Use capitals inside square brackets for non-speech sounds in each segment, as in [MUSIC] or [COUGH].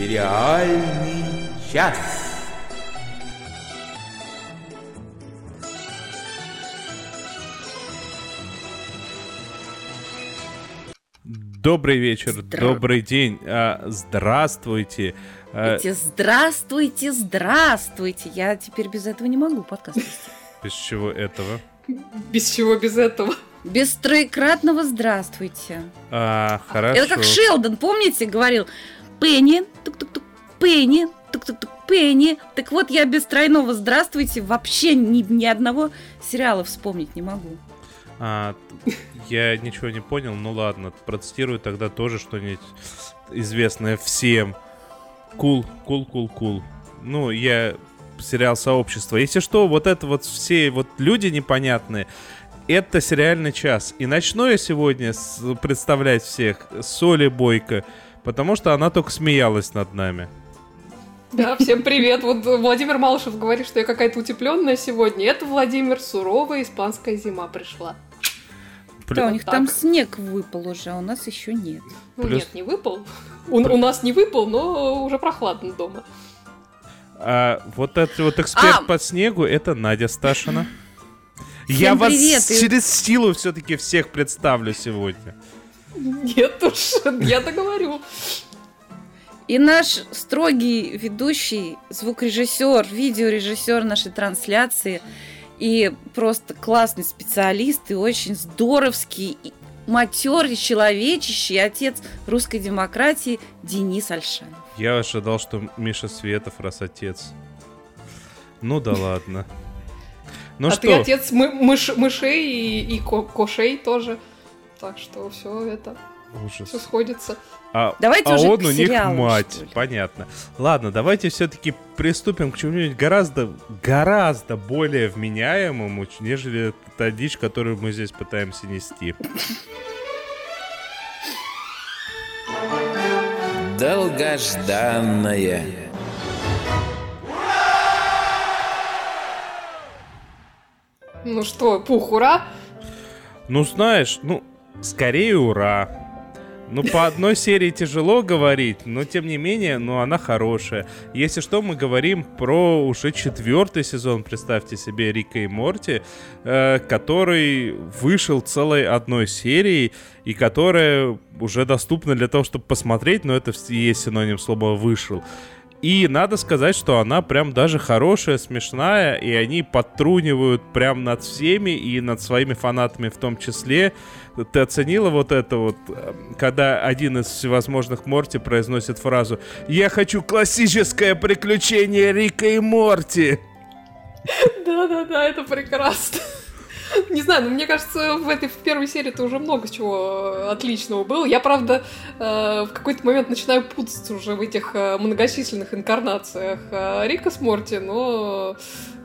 Сериальный час. Добрый вечер, Здра- добрый день, а, здравствуйте. А, Эти здравствуйте, здравствуйте. Я теперь без этого не могу подкаст вести. без чего этого? Без чего без этого? Без троекратного здравствуйте. А, хорошо. Это как Шелдон, помните, говорил Пенни, тук-тук-тук, Пенни, тук-тук-тук, Пенни. Так вот, я без тройного здравствуйте вообще ни, ни одного сериала вспомнить не могу. А, я ничего не понял, ну ладно, процитирую тогда тоже что-нибудь известное всем. Кул, кул, кул, кул. Ну, я сериал «Сообщество». Если что, вот это вот все вот люди непонятные, это сериальный час. И начну я сегодня с- представлять всех с Оли Бойко, потому что она только смеялась над нами. Да, всем привет. Вот Владимир Малышев говорит, что я какая-то утепленная сегодня. Это Владимир, суровая испанская зима пришла. Да, у них так. там снег выпал уже, а у нас еще нет. Ну Плюс- нет, не выпал. У, у нас не выпал, но уже прохладно дома. А вот этот вот эксперт А! по снегу это Надя Сташина. Я Всем вас привет, и- через силу все-таки всех представлю сегодня. Нет уж, я договорю. И наш строгий ведущий, звукорежиссер, видеорежиссер нашей трансляции и просто классный специалист и очень здоровский, и матерый, человечищий отец русской демократии Денис Альшанов. Я ожидал, что Миша Светов раз отец. Ну да ладно. Ну а что, ты отец мы- мыш- мышей и, и ко- кошей тоже. Так что все это, ужас. все сходится. А, Давайте а уже он к у них сериалу, мать, понятно. Ладно, давайте все-таки приступим к чему-нибудь гораздо, гораздо более вменяемому, нежели та дичь, которую мы здесь пытаемся нести. Долгожданное. Ну что, пух, ура! Ну, знаешь, ну, скорее ура. Ну, по одной серии тяжело говорить, но тем не менее, ну, она хорошая. Если что, мы говорим про уже четвертый сезон, представьте себе, Рика и Морти, э, который вышел целой одной серией, и которая уже доступна для того, чтобы посмотреть, но это и есть синоним слова «вышел». И надо сказать, что она прям даже хорошая, смешная, и они подтрунивают прям над всеми и над своими фанатами в том числе. Ты оценила вот это вот, э, когда один из всевозможных Морти произносит фразу «Я хочу классическое приключение Рика и Морти». Да-да-да, это прекрасно. [LAUGHS] Не знаю, но мне кажется, в этой в первой серии-то уже много чего э, отличного было. Я, правда, э, в какой-то момент начинаю путаться уже в этих э, многочисленных инкарнациях э, Рика с Морти, но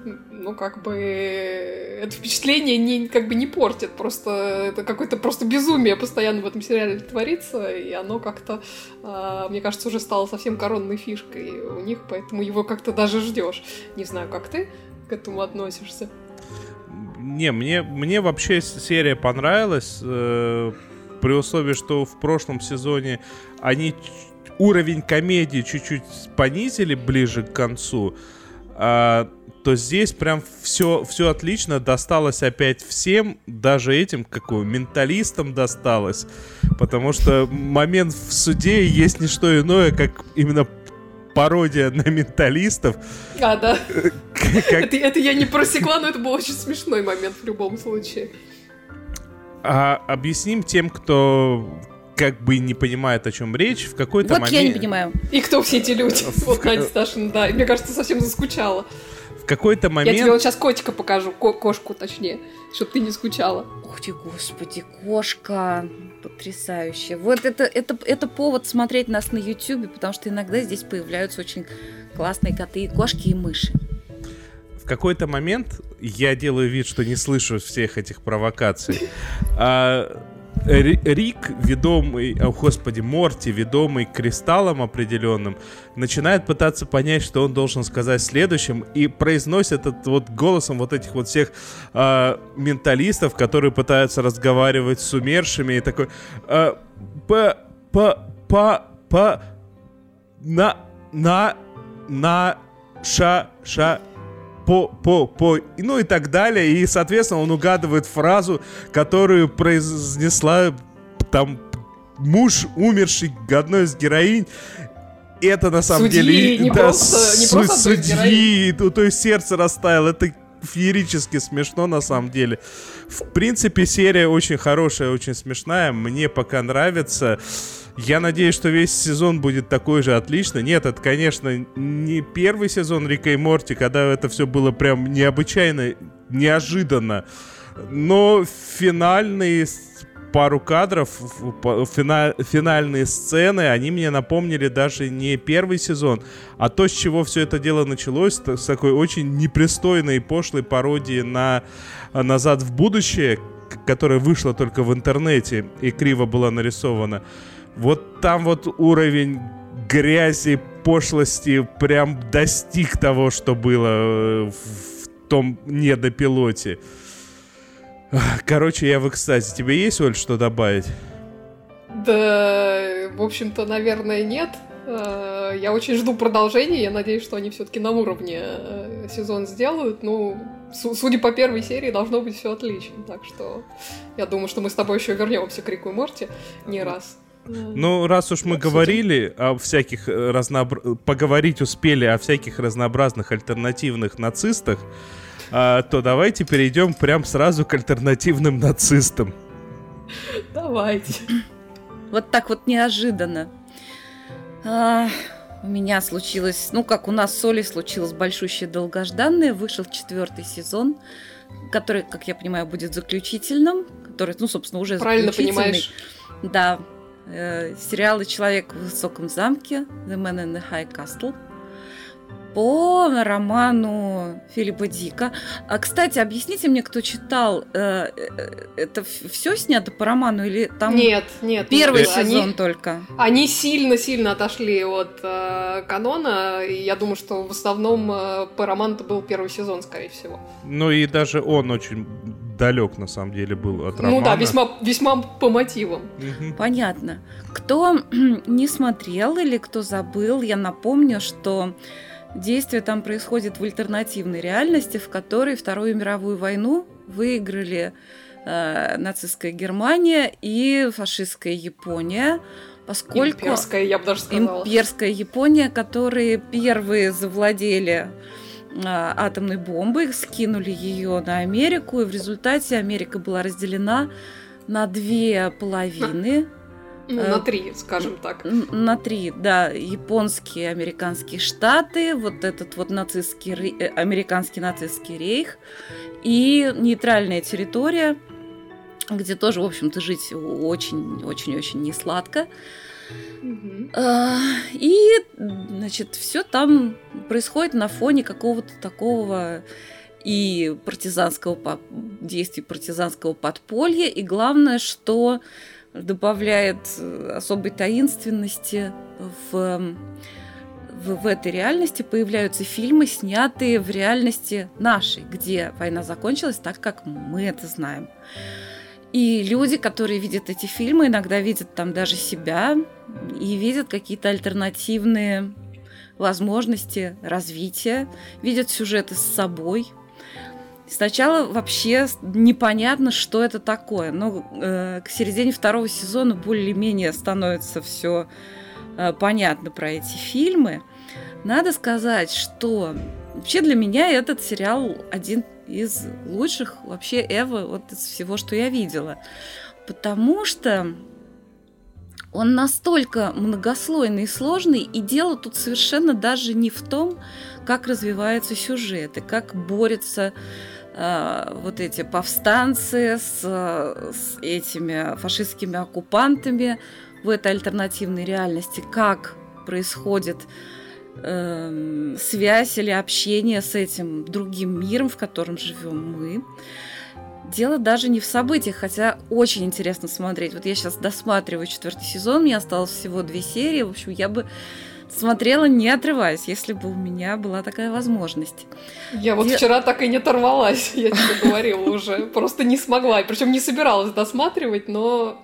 ну, как бы, это впечатление не, как бы не портит, просто это какое-то просто безумие постоянно в этом сериале творится, и оно как-то, э, мне кажется, уже стало совсем коронной фишкой у них, поэтому его как-то даже ждешь. Не знаю, как ты к этому относишься. Не, мне, мне вообще серия понравилась, э, при условии, что в прошлом сезоне они уровень комедии чуть-чуть понизили ближе к концу, а, то здесь прям все, все отлично, досталось опять всем, даже этим, как его, менталистам досталось, потому что момент в суде есть не что иное, как именно пародия на менталистов, А, да. как, Это, это я не просекла, но это был очень смешной момент в любом случае. А объясним тем, кто как бы не понимает, о чем речь, в какой-то Вот момент... я не понимаю. И кто все эти люди? Вот Надя Сташина, да. И Мне кажется, совсем заскучала. В какой-то Я момент... тебе вот сейчас котика покажу, ко- кошку точнее, чтобы ты не скучала. Ух ты, господи, кошка. Потрясающе. Вот это, это, это повод смотреть нас на YouTube, потому что иногда здесь появляются очень классные коты, кошки и мыши. В какой-то момент я делаю вид, что не слышу всех этих провокаций. А Рик, ведомый, о господи, Морти, ведомый кристаллом определенным, начинает пытаться понять, что он должен сказать следующим, и произносит этот вот голосом вот этих вот всех а, менталистов, которые пытаются разговаривать с умершими, и такой а, по, по, по, по, на, на, на, ша, ша, по, по, по, ну и так далее. И, соответственно, он угадывает фразу, которую произнесла там муж, умерший одной из героинь. Это на самом Судьи, деле... не да, просто- не просто судьи, то, то есть сердце растаяло. Это феерически смешно на самом деле. В принципе, серия очень хорошая, очень смешная. Мне пока нравится. Я надеюсь, что весь сезон будет такой же отличный. Нет, это, конечно, не первый сезон Рика и Морти, когда это все было прям необычайно, неожиданно. Но финальные пару кадров, фина- финальные сцены, они мне напомнили даже не первый сезон, а то, с чего все это дело началось, с такой очень непристойной и пошлой пародии на «Назад в будущее», которая вышла только в интернете и криво была нарисована. Вот там вот уровень грязи, пошлости прям достиг того, что было э, в том недопилоте. Короче, я в экстазе. Тебе есть, Оль, что добавить? Да, в общем-то, наверное, нет. Э, Я очень жду продолжения. Я надеюсь, что они все-таки на уровне э, сезон сделают. Ну, су- судя по первой серии, должно быть все отлично. Так что я думаю, что мы с тобой еще вернемся к Рику и Морти не раз. Ну, раз уж мы говорили о всяких э, разнообра... поговорить успели о всяких разнообразных альтернативных нацистах, а, то давайте перейдем прям сразу к альтернативным нацистам. Давайте. Вот так вот неожиданно. А, у меня случилось, ну как у нас с Олей случилось большущее долгожданное, вышел четвертый сезон, который, как я понимаю, будет заключительным, который, ну, собственно, уже Правильно заключительный. понимаешь. Да. Э, сериалы «Человек в высоком замке» The Man in the High Castle по роману Филиппа Дика. А, кстати, объясните мне, кто читал, э, э, это все снято по роману или там Нет, нет. первый нет, сезон Они, только? они сильно-сильно отошли от э, канона. И я думаю, что в основном э, по роману был первый сезон, скорее всего. Ну и даже он очень далек, на самом деле, был от романа. Ну да, весьма, весьма по мотивам. Понятно. Кто [CLEARS THROAT] не смотрел или кто забыл, я напомню, что действие там происходит в альтернативной реальности, в которой Вторую мировую войну выиграли э, нацистская Германия и фашистская Япония, поскольку Имперская, я бы даже сказала. имперская Япония, которые первые завладели атомной бомбой, скинули ее на Америку, и в результате Америка была разделена на две половины, Ну, э, на три, скажем так. на три, да, японские, американские штаты, вот этот вот нацистский, э, американский нацистский рейх и нейтральная территория, где тоже, в общем-то, жить очень-очень-очень не сладко. А, И, значит, все там происходит на фоне какого-то такого и партизанского действий партизанского подполья, и главное, что добавляет э, особой таинственности в, в, в этой реальности появляются фильмы, снятые в реальности нашей, где война закончилась так, как мы это знаем. И люди, которые видят эти фильмы, иногда видят там даже себя и видят какие-то альтернативные возможности развития, видят сюжеты с собой. Сначала вообще непонятно, что это такое. Но э, к середине второго сезона более-менее становится все э, понятно про эти фильмы. Надо сказать, что вообще для меня этот сериал один из лучших вообще Эва вот из всего, что я видела. Потому что он настолько многослойный и сложный, и дело тут совершенно даже не в том, как развивается сюжет и как борются э, вот эти повстанцы с, с этими фашистскими оккупантами в этой альтернативной реальности, как происходит э, связь или общение с этим другим миром, в котором живем мы. Дело даже не в событиях, хотя очень интересно смотреть. Вот я сейчас досматриваю четвертый сезон, мне осталось всего две серии. В общем, я бы смотрела не отрываясь, если бы у меня была такая возможность. Я вот Де- вчера так и не оторвалась, я тебе [LAUGHS] говорила уже. Просто не смогла. Причем не собиралась досматривать, но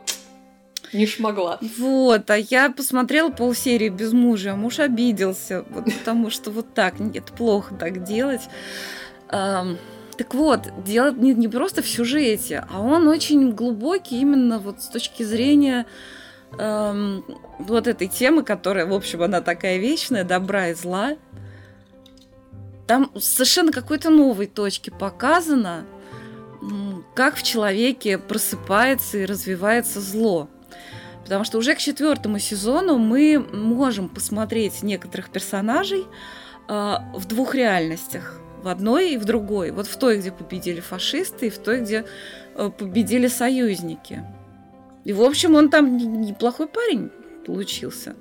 [LAUGHS] не шмогла. Вот, а я посмотрела полсерии без мужа, а муж обиделся, вот, потому что вот так, это плохо так делать. Так вот, дело не, не просто в сюжете, а он очень глубокий именно вот с точки зрения эм, вот этой темы, которая, в общем, она такая вечная, добра и зла. Там совершенно какой-то новой точки показано, как в человеке просыпается и развивается зло. Потому что уже к четвертому сезону мы можем посмотреть некоторых персонажей э, в двух реальностях. В одной и в другой. Вот в той, где победили фашисты, и в той, где э, победили союзники. И, в общем, он там неплохой парень получился.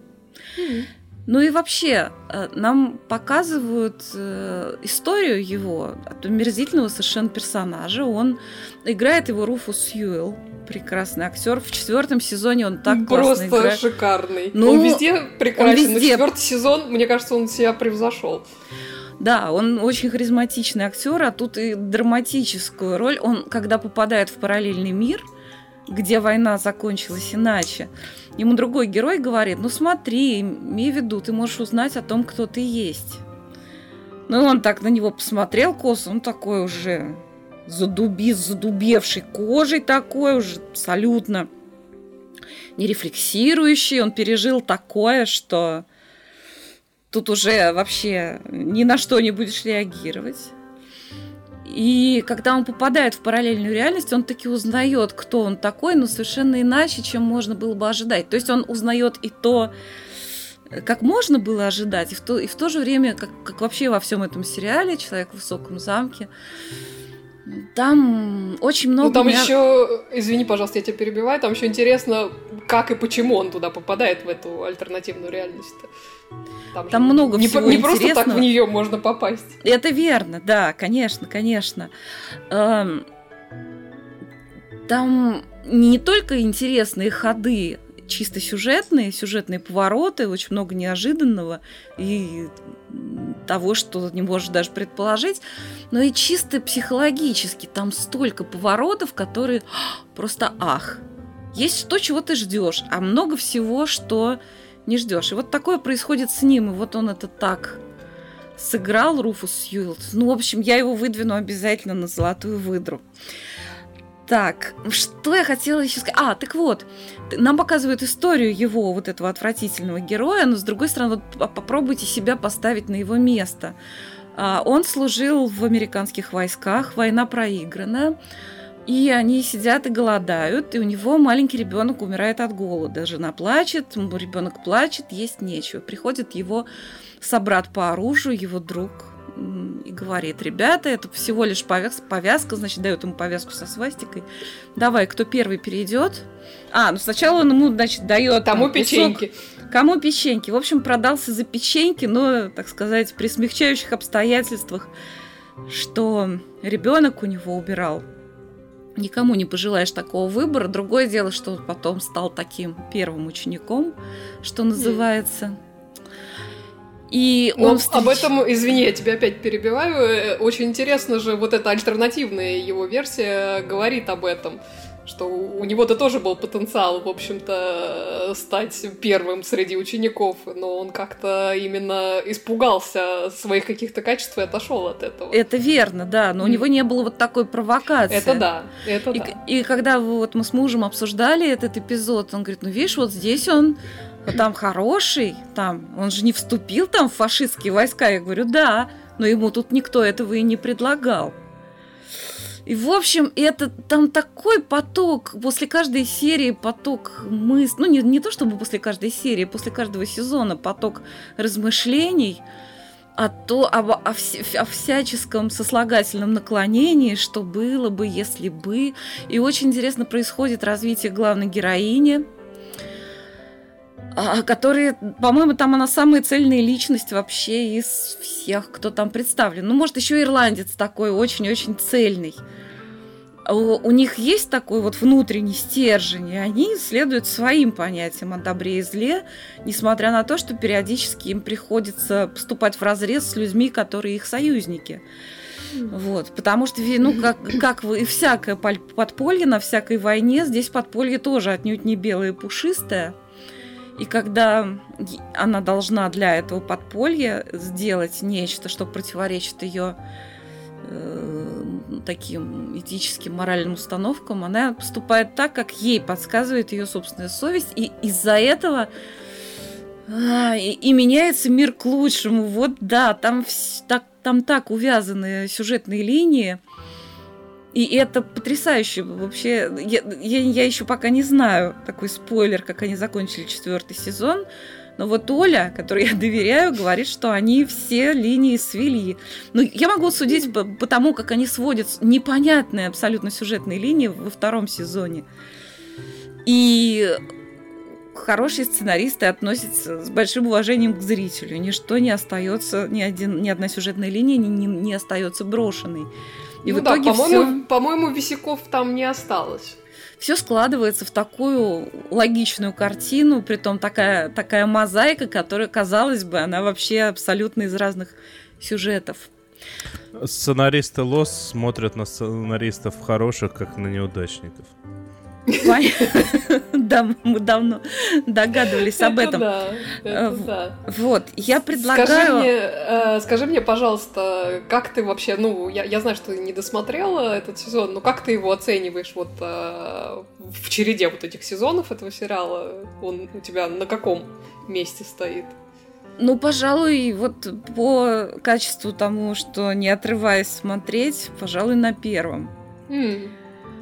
Mm-hmm. Ну и вообще, э, нам показывают э, историю его, от омерзительного совершенно персонажа. Он играет его Руфус Сьюэлл, прекрасный актер. В четвертом сезоне он так Просто классно играет. шикарный. Ну, он везде прекрасен. Он везде... Но четвертый сезон, мне кажется, он себя превзошел. Да, он очень харизматичный актер, а тут и драматическую роль. Он, когда попадает в параллельный мир, где война закончилась иначе, ему другой герой говорит, ну смотри, имей в виду, ты можешь узнать о том, кто ты есть. Ну, он так на него посмотрел косо, он такой уже задуби, задубевший кожей такой уже абсолютно нерефлексирующий. Он пережил такое, что тут уже вообще ни на что не будешь реагировать. И когда он попадает в параллельную реальность, он таки узнает, кто он такой, но совершенно иначе, чем можно было бы ожидать. То есть он узнает и то, как можно было ожидать, и в то, и в то же время, как, как вообще во всем этом сериале «Человек в высоком замке», там очень много... Ну, там меня... еще, извини, пожалуйста, я тебя перебиваю, там еще интересно, как и почему он туда попадает, в эту альтернативную реальность. -то. Там, там много не, всего Не просто так в нее можно попасть. Это верно, да, конечно, конечно. Эм, там не только интересные ходы, чисто сюжетные, сюжетные повороты, очень много неожиданного и того, что не можешь даже предположить, но и чисто психологически. Там столько поворотов, которые [GASPS] просто ах. Есть то, чего ты ждешь, а много всего, что не ждешь. И вот такое происходит с ним, и вот он это так сыграл, Руфус Сьюилд. Ну, в общем, я его выдвину обязательно на золотую выдру. Так, что я хотела еще сказать? А, так вот, нам показывают историю его, вот этого отвратительного героя, но с другой стороны, вот попробуйте себя поставить на его место. А, он служил в американских войсках, война проиграна. И они сидят и голодают, и у него маленький ребенок умирает от голода. Жена плачет, ребенок плачет, есть нечего. Приходит его собрат по оружию, его друг, и говорит, ребята, это всего лишь повязка, повязка, значит, дает ему повязку со свастикой. Давай, кто первый перейдет? А, ну сначала он ему, значит, дает... Тому там, печеньки. Кусок, кому печеньки. В общем, продался за печеньки, но, так сказать, при смягчающих обстоятельствах, что ребенок у него убирал никому не пожелаешь такого выбора. Другое дело, что он потом стал таким первым учеником, что называется. И он встреч... об этом, извини, я тебя опять перебиваю. Э, очень интересно же, вот эта альтернативная его версия говорит об этом что у него-то тоже был потенциал, в общем-то, стать первым среди учеников, но он как-то именно испугался своих каких-то качеств и отошел от этого. Это верно, да, но у него не было вот такой провокации. Это да, это и, да. И когда вот мы с мужем обсуждали этот эпизод, он говорит, ну видишь, вот здесь он там хороший, там, он же не вступил там в фашистские войска. Я говорю, да, но ему тут никто этого и не предлагал. И, в общем, это там такой поток, после каждой серии поток мыслей, ну, не, не то чтобы после каждой серии, после каждого сезона поток размышлений о, то, об, о, о всяческом сослагательном наклонении, что было бы, если бы. И очень интересно происходит развитие главной героини, которые, по-моему, там она самая цельная личность вообще из всех, кто там представлен. Ну, может, еще ирландец такой очень-очень цельный. У, них есть такой вот внутренний стержень, и они следуют своим понятиям о добре и зле, несмотря на то, что периодически им приходится поступать в разрез с людьми, которые их союзники. Вот, потому что, ну, как, как и всякое подполье на всякой войне, здесь подполье тоже отнюдь не белое и пушистое. И когда она должна для этого подполья сделать нечто, что противоречит ее э, таким этическим, моральным установкам, она поступает так, как ей подсказывает ее собственная совесть, и из-за этого а, и, и меняется мир к лучшему. Вот да, там так, там так увязаны сюжетные линии. И это потрясающе. Вообще, я, я, я еще пока не знаю такой спойлер, как они закончили четвертый сезон. Но вот Оля, которой я доверяю, говорит, что они все линии свели. Ну, я могу судить по, по тому, как они сводят непонятные абсолютно сюжетные линии во втором сезоне. И хорошие сценаристы относятся с большим уважением к зрителю. Ничто не остается, ни, один, ни одна сюжетная линия не, не, не остается брошенной. И ну в итоге да, по-моему, все... по-моему, висяков там не осталось. Все складывается в такую логичную картину, при том такая, такая мозаика, которая, казалось бы, она вообще абсолютно из разных сюжетов. Сценаристы Лос смотрят на сценаристов хороших, как на неудачников. Да, мы давно догадывались об этом. Э, вот, я предлагаю... Э, скажи мне, пожалуйста, как ты вообще, ну, я знаю, что ты не досмотрела этот сезон, но как ты его оцениваешь вот э, в череде вот этих сезонов этого сериала? Он у тебя на каком месте стоит? Ну, пожалуй, вот по качеству тому, что не отрываясь смотреть, пожалуй, на первом. Mm.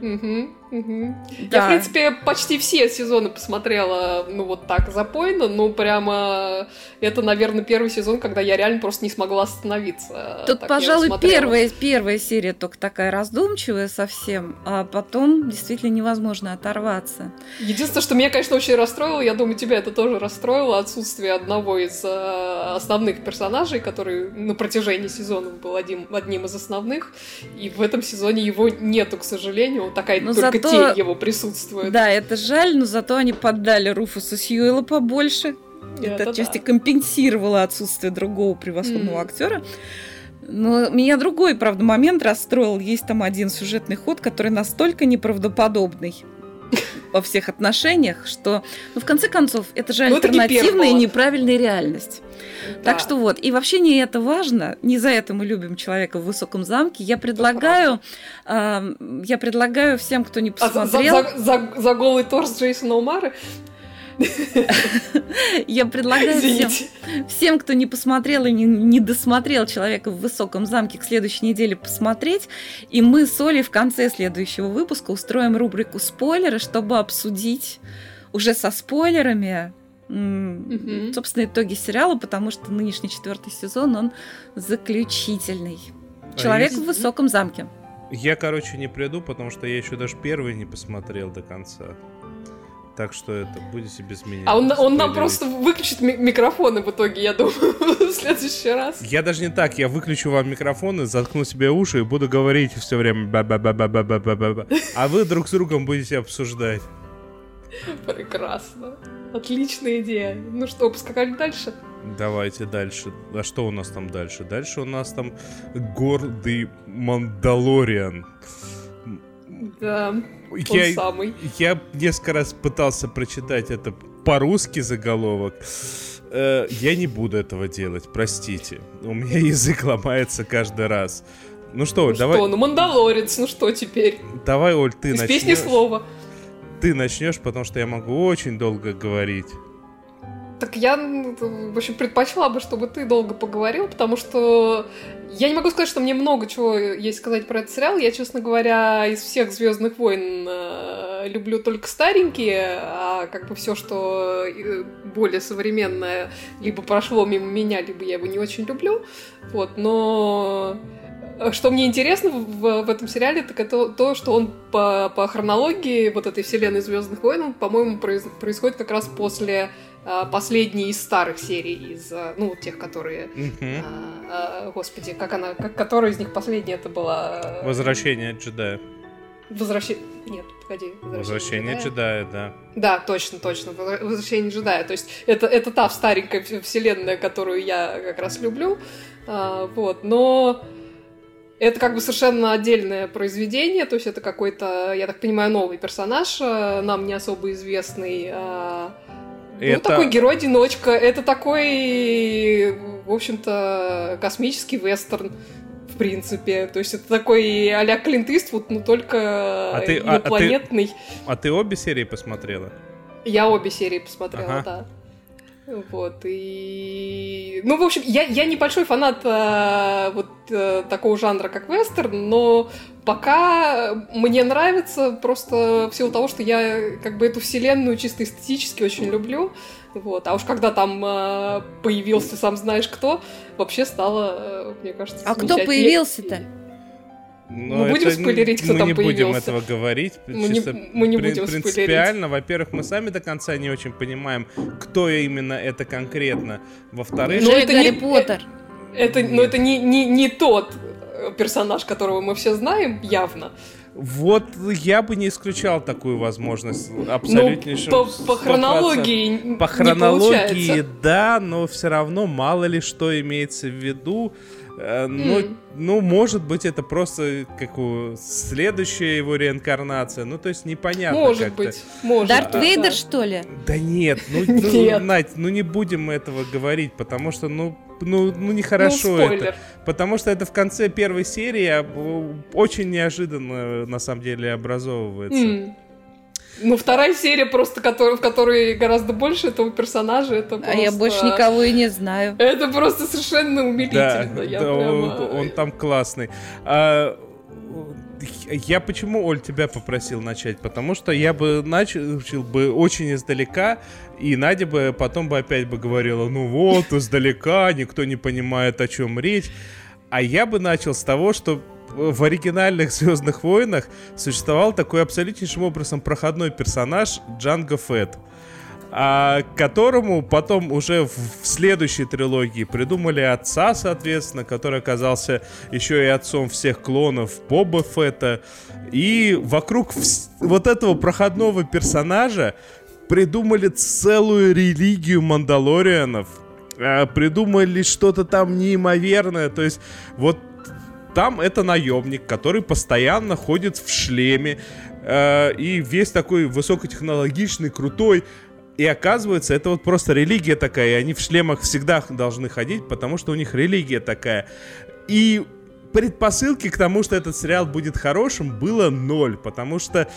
Угу. Угу. Да. Я, в принципе, почти все сезоны посмотрела, ну, вот так, запойно, ну, прямо это, наверное, первый сезон, когда я реально просто не смогла остановиться. Тут, так пожалуй, первая, первая серия только такая раздумчивая совсем, а потом действительно невозможно оторваться. Единственное, что меня, конечно, очень расстроило, я думаю, тебя это тоже расстроило, отсутствие одного из э, основных персонажей, который на протяжении сезонов был один, одним из основных, и в этом сезоне его нету, к сожалению, такая но только зато... тень его присутствует. Да, это жаль, но зато они поддали Руфусу Сьюэлла побольше. Это, это отчасти да. компенсировало отсутствие другого превосходного mm. актера. Но меня другой, правда, момент расстроил. Есть там один сюжетный ход, который настолько неправдоподобный [LAUGHS] во всех отношениях, что, ну, в конце концов, это же ну, альтернативная и неправильная реальность. Да. Так что вот, и вообще не это важно, не за это мы любим человека в высоком замке. Я предлагаю, э, я предлагаю всем, кто не посмотрел... А за, за, за, за голый торс Джейсона Умара я предлагаю всем, всем, кто не посмотрел и не, не досмотрел «Человека в высоком замке» к следующей неделе посмотреть. И мы с Олей в конце следующего выпуска устроим рубрику «Спойлеры», чтобы обсудить уже со спойлерами mm собственно, итоги сериала, потому что нынешний четвертый сезон, он заключительный. А «Человек а в высоком замке». Я, короче, не приду, потому что я еще даже первый не посмотрел до конца. Так что это, будете без меня. А он, он нам просто выключит ми- микрофоны в итоге, я думаю, [LAUGHS] в следующий раз. Я даже не так, я выключу вам микрофоны, заткну себе уши и буду говорить все время ба ба ба ба ба ба ба ба А вы друг с другом будете обсуждать. Прекрасно. Отличная идея. Ну что, поскакали дальше? Давайте дальше. А что у нас там дальше? Дальше у нас там гордый Мандалориан. Да, я, он самый. Я несколько раз пытался прочитать это по-русски заголовок. Э, я не буду этого делать, простите. У меня язык ломается каждый раз. Ну что, ну давай... Что, ну Мандалорец, ну что теперь? Давай, Оль, ты Из начнешь. песни слова. Ты начнешь, потому что я могу очень долго говорить. Так я, в общем, предпочла бы, чтобы ты долго поговорил, потому что я не могу сказать, что мне много чего есть сказать про этот сериал. Я, честно говоря, из всех Звездных войн э, люблю только старенькие, а как бы все, что э, более современное, либо прошло мимо меня, либо я его не очень люблю. Вот, но что мне интересно в, в этом сериале, так это то, что он по, по хронологии вот этой вселенной Звездных войн, по-моему, произ, происходит как раз после Э, последней из старых серий, из, э, ну, тех, которые, mm-hmm. а, господи, как она, как, которая из них последняя это была? Возвращение джедая. Возвращение, нет, погоди. Возвращение, Возвращение джедая. джедая, да. Да, точно, точно, Возвращение джедая, то есть это, это та старенькая вселенная, которую я как раз люблю, а, вот, но это как бы совершенно отдельное произведение, то есть это какой-то, я так понимаю, новый персонаж, э, нам не особо известный. А, ну, это... такой герой-одиночка. Это такой, в общем-то, космический вестерн в принципе. То есть это такой а-ля Клинт Иствуд, но только а ты, инопланетный. А, а, ты, а ты обе серии посмотрела? Я обе серии посмотрела, ага. да. Вот, и... Ну, в общем, я, я небольшой фанат э, вот э, такого жанра, как вестерн, но пока мне нравится просто в силу того, что я как бы эту вселенную чисто эстетически очень люблю. Вот. А уж когда там э, появился сам знаешь кто, вообще стало, э, мне кажется, А кто появился-то? Но мы будем спойлерить, кто мы там не появился. будем этого говорить. Мы не, мы не будем Принципиально, во-первых, мы сами до конца не очень понимаем, кто именно это конкретно. Во-вторых... Ну, это Гарри не, Поттер. Это, но это не, не, не тот персонаж, которого мы все знаем, явно. Вот я бы не исключал такую возможность абсолютнейшим. Ну, по, по хронологии По хронологии, да, но все равно мало ли что имеется в виду. Ну, mm. ну, может быть, это просто как у следующая его реинкарнация. Ну, то есть непонятно. Может быть, может. Дарт а, Вейдер, да. что ли? Да нет, ну, [LAUGHS] ну, нет. Надь, ну не будем этого говорить, потому что, ну, ну, ну нехорошо ну, это. Потому что это в конце первой серии а, очень неожиданно, на самом деле, образовывается. Mm. Ну, вторая серия просто, который, в которой гораздо больше этого персонажа, это просто... А я больше никого и не знаю. Это просто совершенно умилительно. Да, я да прямо... он, он там классный. А, я почему, Оль, тебя попросил начать? Потому что я бы начал бы очень издалека, и Надя бы потом бы опять бы говорила, ну вот, издалека, никто не понимает, о чем речь. А я бы начал с того, что в оригинальных Звездных войнах существовал такой абсолютнейшим образом проходной персонаж Джанго Фетт а, которому потом уже в, в следующей трилогии придумали отца, соответственно, который оказался еще и отцом всех клонов Боба Фетта. И вокруг вот этого проходного персонажа придумали целую религию мандалорианов, а, придумали что-то там неимоверное. То есть вот там это наемник, который постоянно ходит в шлеме э, и весь такой высокотехнологичный, крутой. И оказывается, это вот просто религия такая, и они в шлемах всегда должны ходить, потому что у них религия такая. И предпосылки к тому, что этот сериал будет хорошим, было ноль, потому что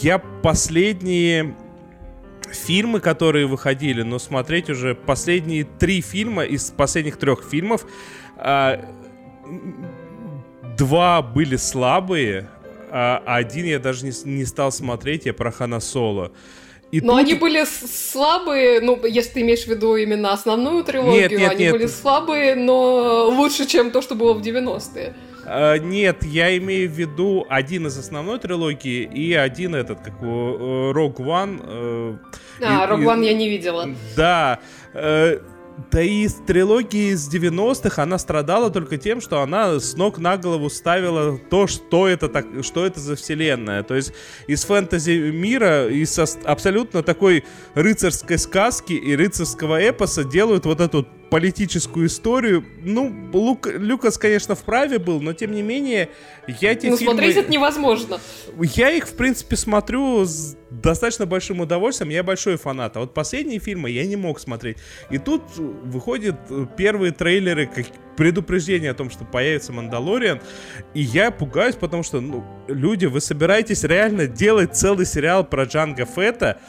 я последние фильмы, которые выходили, но смотреть уже последние три фильма из последних трех фильмов, э, два были слабые, а один я даже не, не стал смотреть, я про Хана Соло. И но тут... они были слабые, ну, если ты имеешь в виду именно основную трилогию, нет, нет, они нет. были слабые, но лучше, чем то, что было в 90-е. Uh, нет, я имею в виду один из основной трилогии и один этот, как его, Rogue One. Uh, а, Rogue One я не видела. Да. Uh, да и с трилогии из 90-х она страдала только тем, что она с ног на голову ставила то, что это, так, что это за вселенная. То есть из фэнтези мира, из абсолютно такой рыцарской сказки и рыцарского эпоса делают вот эту политическую историю. Ну, Лук, Люкас, конечно, вправе был, но тем не менее, я эти ну, фильмы... смотреть это невозможно. Я их, в принципе, смотрю с достаточно большим удовольствием. Я большой фанат. А вот последние фильмы я не мог смотреть. И тут выходят первые трейлеры, как предупреждение о том, что появится Мандалориан. И я пугаюсь, потому что, ну, люди, вы собираетесь реально делать целый сериал про Джанга Фетта,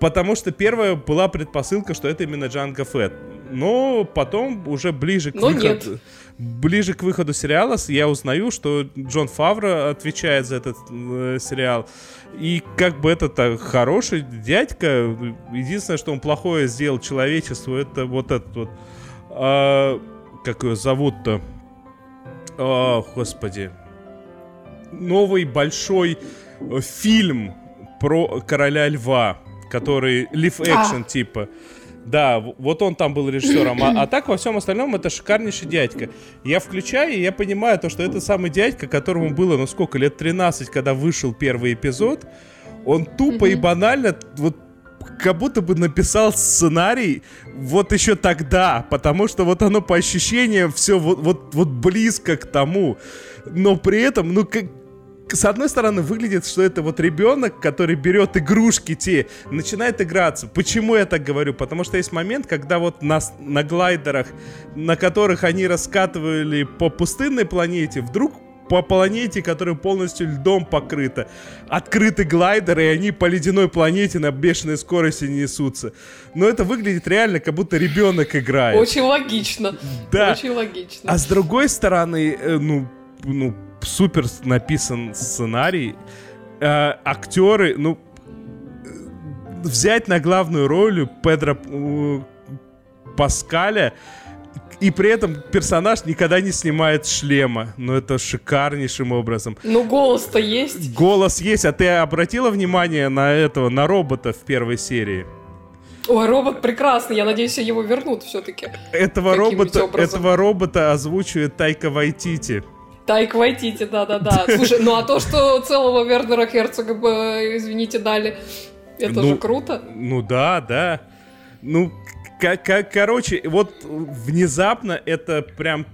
Потому что первая была предпосылка, что это именно Джанго Фетт но потом уже ближе к но выходу... Нет. Ближе к выходу сериала я узнаю, что Джон Фавро отвечает за этот э, сериал. И как бы это хороший дядька. Единственное, что он плохое сделал человечеству, это вот этот вот... Э, как его зовут-то? О, господи. Новый большой э, фильм про короля льва, который лив экшен а. типа. Да, вот он там был режиссером. А, а так во всем остальном это шикарнейший дядька. Я включаю, и я понимаю то, что это самый дядька, которому было, ну сколько, лет 13, когда вышел первый эпизод. Он тупо и банально, вот как будто бы написал сценарий вот еще тогда, потому что вот оно по ощущениям все вот, вот, вот близко к тому. Но при этом, ну, как, с одной стороны, выглядит, что это вот ребенок, который берет игрушки те, начинает играться. Почему я так говорю? Потому что есть момент, когда вот на, на глайдерах, на которых они раскатывали по пустынной планете, вдруг по планете, которая полностью льдом покрыта. Открыты глайдеры, и они по ледяной планете на бешеной скорости несутся. Но это выглядит реально, как будто ребенок играет. Очень логично. Да. Очень логично. А с другой стороны, э, ну, ну, супер написан сценарий. Э, актеры, ну, взять на главную роль Педро э, Паскаля, и при этом персонаж никогда не снимает шлема. Ну, это шикарнейшим образом. Ну, голос-то есть. Голос есть, а ты обратила внимание на этого, на робота в первой серии? Ой, робот прекрасный, я надеюсь, его вернут все-таки. Этого робота, этого робота озвучивает Тайка Вайтити. Тайк Вайтити, да-да-да. Слушай, ну а то, что целого Вернера Херцога, извините, дали, это ну, же круто. Ну да, да. Ну, короче, вот внезапно это прям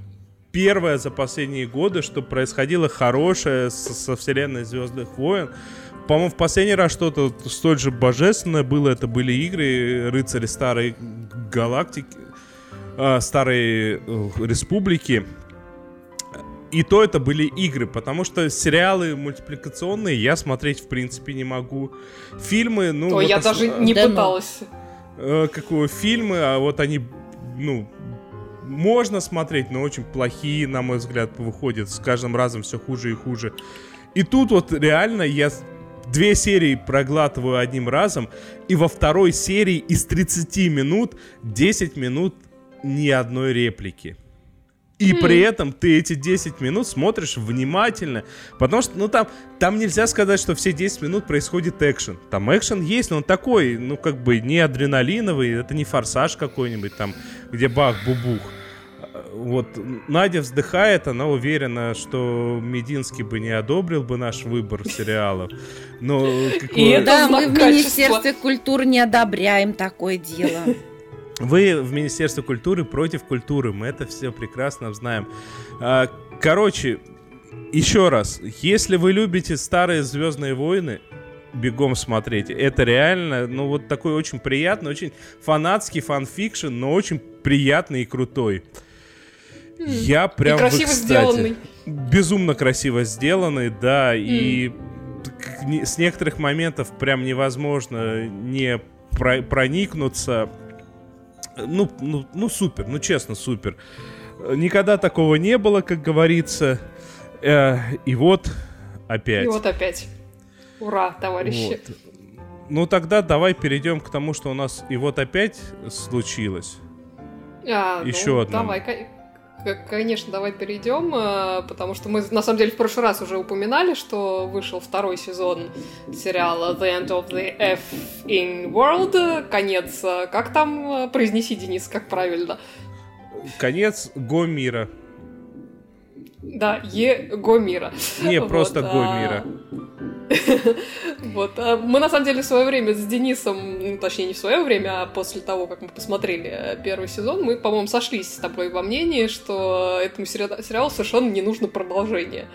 первое за последние годы, что происходило хорошее со, со вселенной Звездных войн. По-моему, в последний раз что-то столь же божественное было. Это были игры рыцари старой галактики, э, старой э, республики. И то это были игры, потому что сериалы мультипликационные я смотреть в принципе не могу. Фильмы, ну... Ой, вот я ос... даже не да, пыталась. Э, какого фильмы, а вот они, ну, можно смотреть, но очень плохие, на мой взгляд, выходят. С каждым разом все хуже и хуже. И тут вот реально я две серии проглатываю одним разом, и во второй серии из 30 минут 10 минут ни одной реплики. И mm. при этом ты эти 10 минут смотришь внимательно. Потому что, ну, там, там нельзя сказать, что все 10 минут происходит экшен. Там экшен есть, но он такой, ну, как бы не адреналиновый, это не форсаж какой-нибудь там, где бах-бубух. Вот Надя вздыхает, она уверена, что Мединский бы не одобрил бы наш выбор сериалов. Но какое... И да, мы в Министерстве культуры не одобряем такое дело. Вы в Министерстве культуры против культуры, мы это все прекрасно знаем. А, короче, еще раз, если вы любите старые Звездные войны, бегом смотреть. Это реально, ну, вот такой очень приятный, очень фанатский fan fiction, но очень приятный и крутой. Mm. Я прям... И красиво в сделанный. Безумно красиво сделанный, да, mm. и с некоторых моментов прям невозможно не проникнуться ну, ну, ну супер, ну честно, супер. Никогда такого не было, как говорится. Э, и вот опять. И вот опять. Ура, товарищи. Вот. Ну тогда давай перейдем к тому, что у нас и вот опять случилось. А, Еще ну, одно. Давай, Конечно, давай перейдем, э, потому что мы на самом деле в прошлый раз уже упоминали, что вышел второй сезон сериала The End of the F in World, конец, э, как там, э, произнеси, Денис, как правильно? Конец Го мира. Да, Е Го мира. Не, просто вот, Го а, мира. [LAUGHS] Вот. А мы, на самом деле, в свое время с Денисом, ну, точнее, не в свое время, а после того, как мы посмотрели э, первый сезон, мы, по-моему, сошлись с тобой во мнении, что этому сериалу совершенно не нужно продолжение.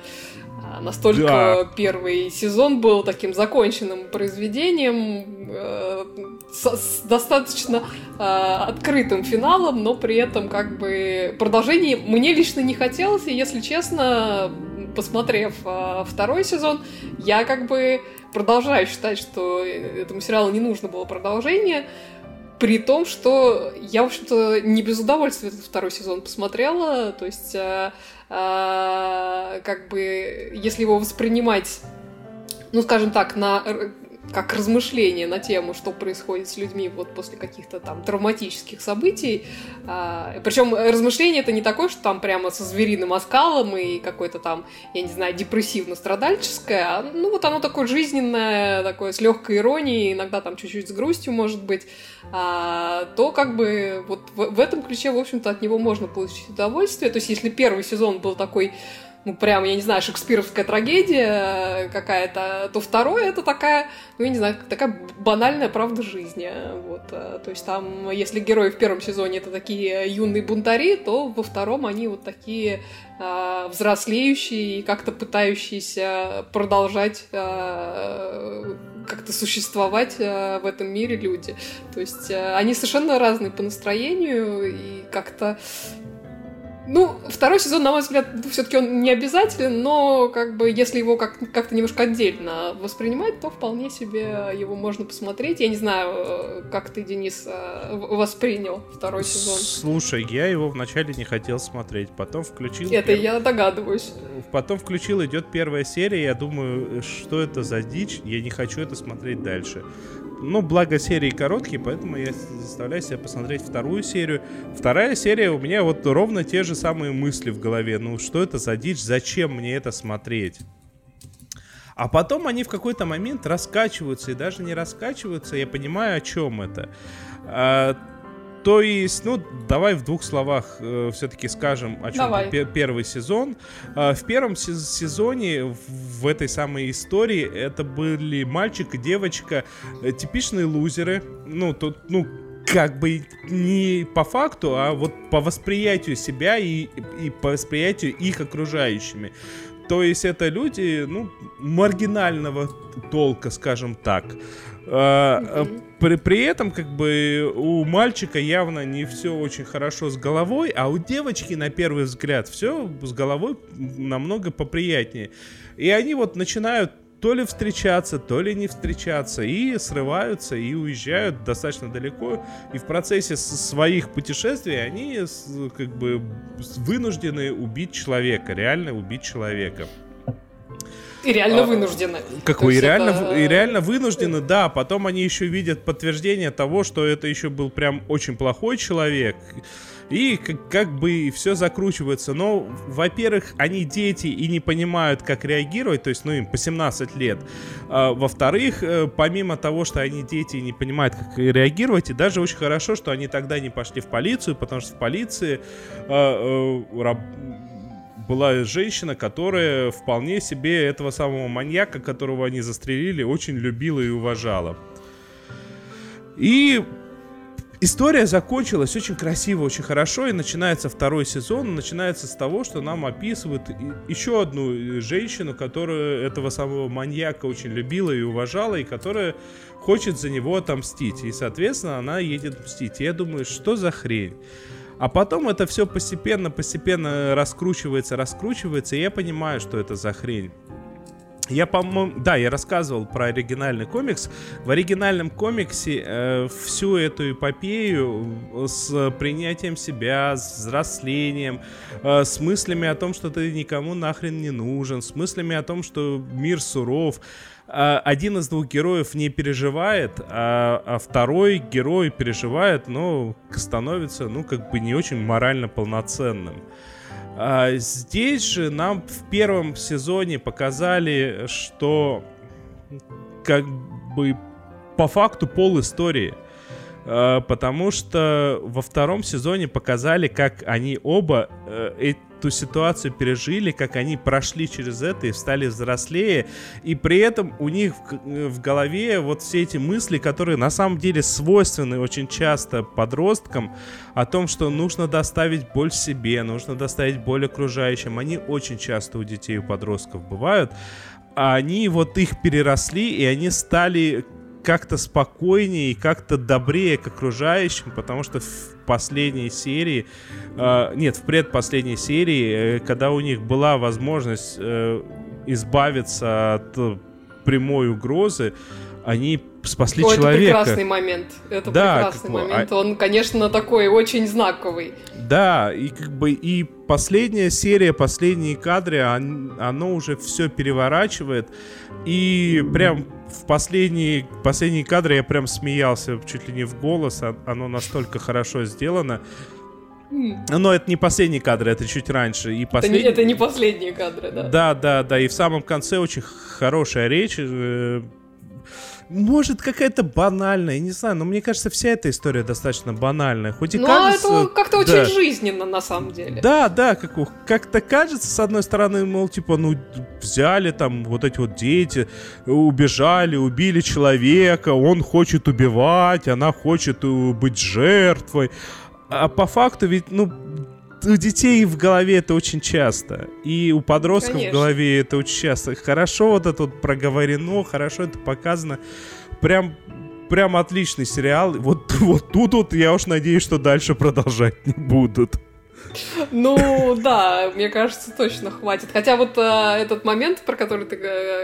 А, настолько да. первый сезон был таким законченным произведением, э, с, с достаточно э, открытым финалом, но при этом как бы продолжение мне лично не хотелось, и если честно, посмотрев э, второй сезон, я как бы продолжаю считать, что этому сериалу не нужно было продолжение, при том, что я, в общем-то, не без удовольствия этот второй сезон посмотрела, то есть, э, э, как бы, если его воспринимать, ну, скажем так, на как размышление на тему, что происходит с людьми вот после каких-то там травматических событий. А, причем размышление это не такое, что там прямо со звериным оскалом и какое-то там, я не знаю, депрессивно-страдальческое, а ну вот оно такое жизненное, такое с легкой иронией, иногда там чуть-чуть с грустью может быть, а, то как бы вот в, в этом ключе, в общем-то, от него можно получить удовольствие. То есть если первый сезон был такой ну, прям, я не знаю, шекспировская трагедия какая-то, то второе это такая, ну, я не знаю, такая банальная правда жизни. Вот. То есть там, если герои в первом сезоне это такие юные бунтари, то во втором они вот такие э, взрослеющие и как-то пытающиеся продолжать э, как-то существовать э, в этом мире люди. То есть э, они совершенно разные по настроению и как-то ну, второй сезон, на мой взгляд, все-таки он не обязателен, но как бы если его как- как-то немножко отдельно воспринимать, то вполне себе его можно посмотреть. Я не знаю, э, как ты, Денис, э, воспринял второй сезон. Слушай, я его вначале не хотел смотреть, потом включил. Это пер... я догадываюсь. Потом включил, идет первая серия, я думаю, что это за дичь, я не хочу это смотреть дальше. Ну, благо серии короткие, поэтому я заставляю себя посмотреть вторую серию. Вторая серия у меня вот ровно те же самые мысли в голове. Ну, что это за дичь? Зачем мне это смотреть? А потом они в какой-то момент раскачиваются, и даже не раскачиваются, я понимаю, о чем это. А, то есть, ну, давай в двух словах э, все-таки скажем, о чем пер первый сезон. Э, в первом сезоне в этой самой истории это были мальчик и девочка, э, типичные лузеры. Ну, тут, ну, как бы не по факту, а вот по восприятию себя и, и по восприятию их окружающими. То есть это люди, ну, маргинального толка, скажем так. Mm-hmm. При, при этом, как бы, у мальчика явно не все очень хорошо с головой, а у девочки, на первый взгляд, все с головой намного поприятнее. И они вот начинают то ли встречаться, то ли не встречаться, и срываются, и уезжают достаточно далеко, и в процессе своих путешествий они как бы вынуждены убить человека, реально убить человека. И реально а, вынуждены. Какой? И реально, это... и реально вынуждены, да. Потом они еще видят подтверждение того, что это еще был прям очень плохой человек. И как, как бы все закручивается. Но, во-первых, они дети и не понимают, как реагировать, то есть, ну, им по 17 лет. А, во-вторых, э, помимо того, что они дети и не понимают, как реагировать, и даже очень хорошо, что они тогда не пошли в полицию, потому что в полиции а, а, была женщина, которая вполне себе этого самого маньяка, которого они застрелили, очень любила и уважала. И История закончилась очень красиво, очень хорошо, и начинается второй сезон. Начинается с того, что нам описывают еще одну э, женщину, которая этого самого маньяка очень любила и уважала, и которая хочет за него отомстить. И, соответственно, она едет мстить. И я думаю, что за хрень? А потом это все постепенно, постепенно раскручивается, раскручивается, и я понимаю, что это за хрень. Я, по-моему, да, я рассказывал про оригинальный комикс. В оригинальном комиксе э, всю эту эпопею с принятием себя, с взрослением, э, с мыслями о том, что ты никому нахрен не нужен, с мыслями о том, что мир суров, один из двух героев не переживает, а, а второй герой переживает, но становится, ну, как бы не очень морально полноценным. А здесь же нам в первом сезоне показали, что как бы по факту пол истории. А, потому что во втором сезоне показали, как они оба э, эту ситуацию пережили, как они прошли через это и стали взрослее, и при этом у них в, в голове вот все эти мысли, которые на самом деле свойственны очень часто подросткам, о том, что нужно доставить боль себе, нужно доставить боль окружающим, они очень часто у детей, у подростков бывают, а они вот их переросли, и они стали как-то спокойнее и как-то добрее к окружающим, потому что в последней серии, э, нет, в предпоследней серии, э, когда у них была возможность э, избавиться от прямой угрозы, они спасли О, человека. Это прекрасный момент. Это да, прекрасный как, момент. А... Он, конечно, такой очень знаковый. Да, и как бы и последняя серия, последние кадры, он, оно уже все переворачивает. И прям в последние, последние кадры я прям смеялся чуть ли не в голос. А, оно настолько хорошо сделано. Но это не последние кадры, это чуть раньше. И послед... это, не, это не последние кадры, да. Да, да, да. И в самом конце очень хорошая речь. Может, какая-то банальная, не знаю, но мне кажется, вся эта история достаточно банальная. Хоть и ну, кажется... это как-то да. очень жизненно, на самом деле. Да, да, как, как-то кажется, с одной стороны, мол, типа, ну, взяли там вот эти вот дети, убежали, убили человека, он хочет убивать, она хочет э, быть жертвой. А по факту ведь, ну, у детей в голове это очень часто. И у подростков Конечно. в голове это очень часто. Хорошо вот это вот проговорено, хорошо это показано. Прям прям отличный сериал. Вот, вот тут вот я уж надеюсь, что дальше продолжать не будут. Ну, да, мне кажется, точно хватит. Хотя вот э, этот момент, про который ты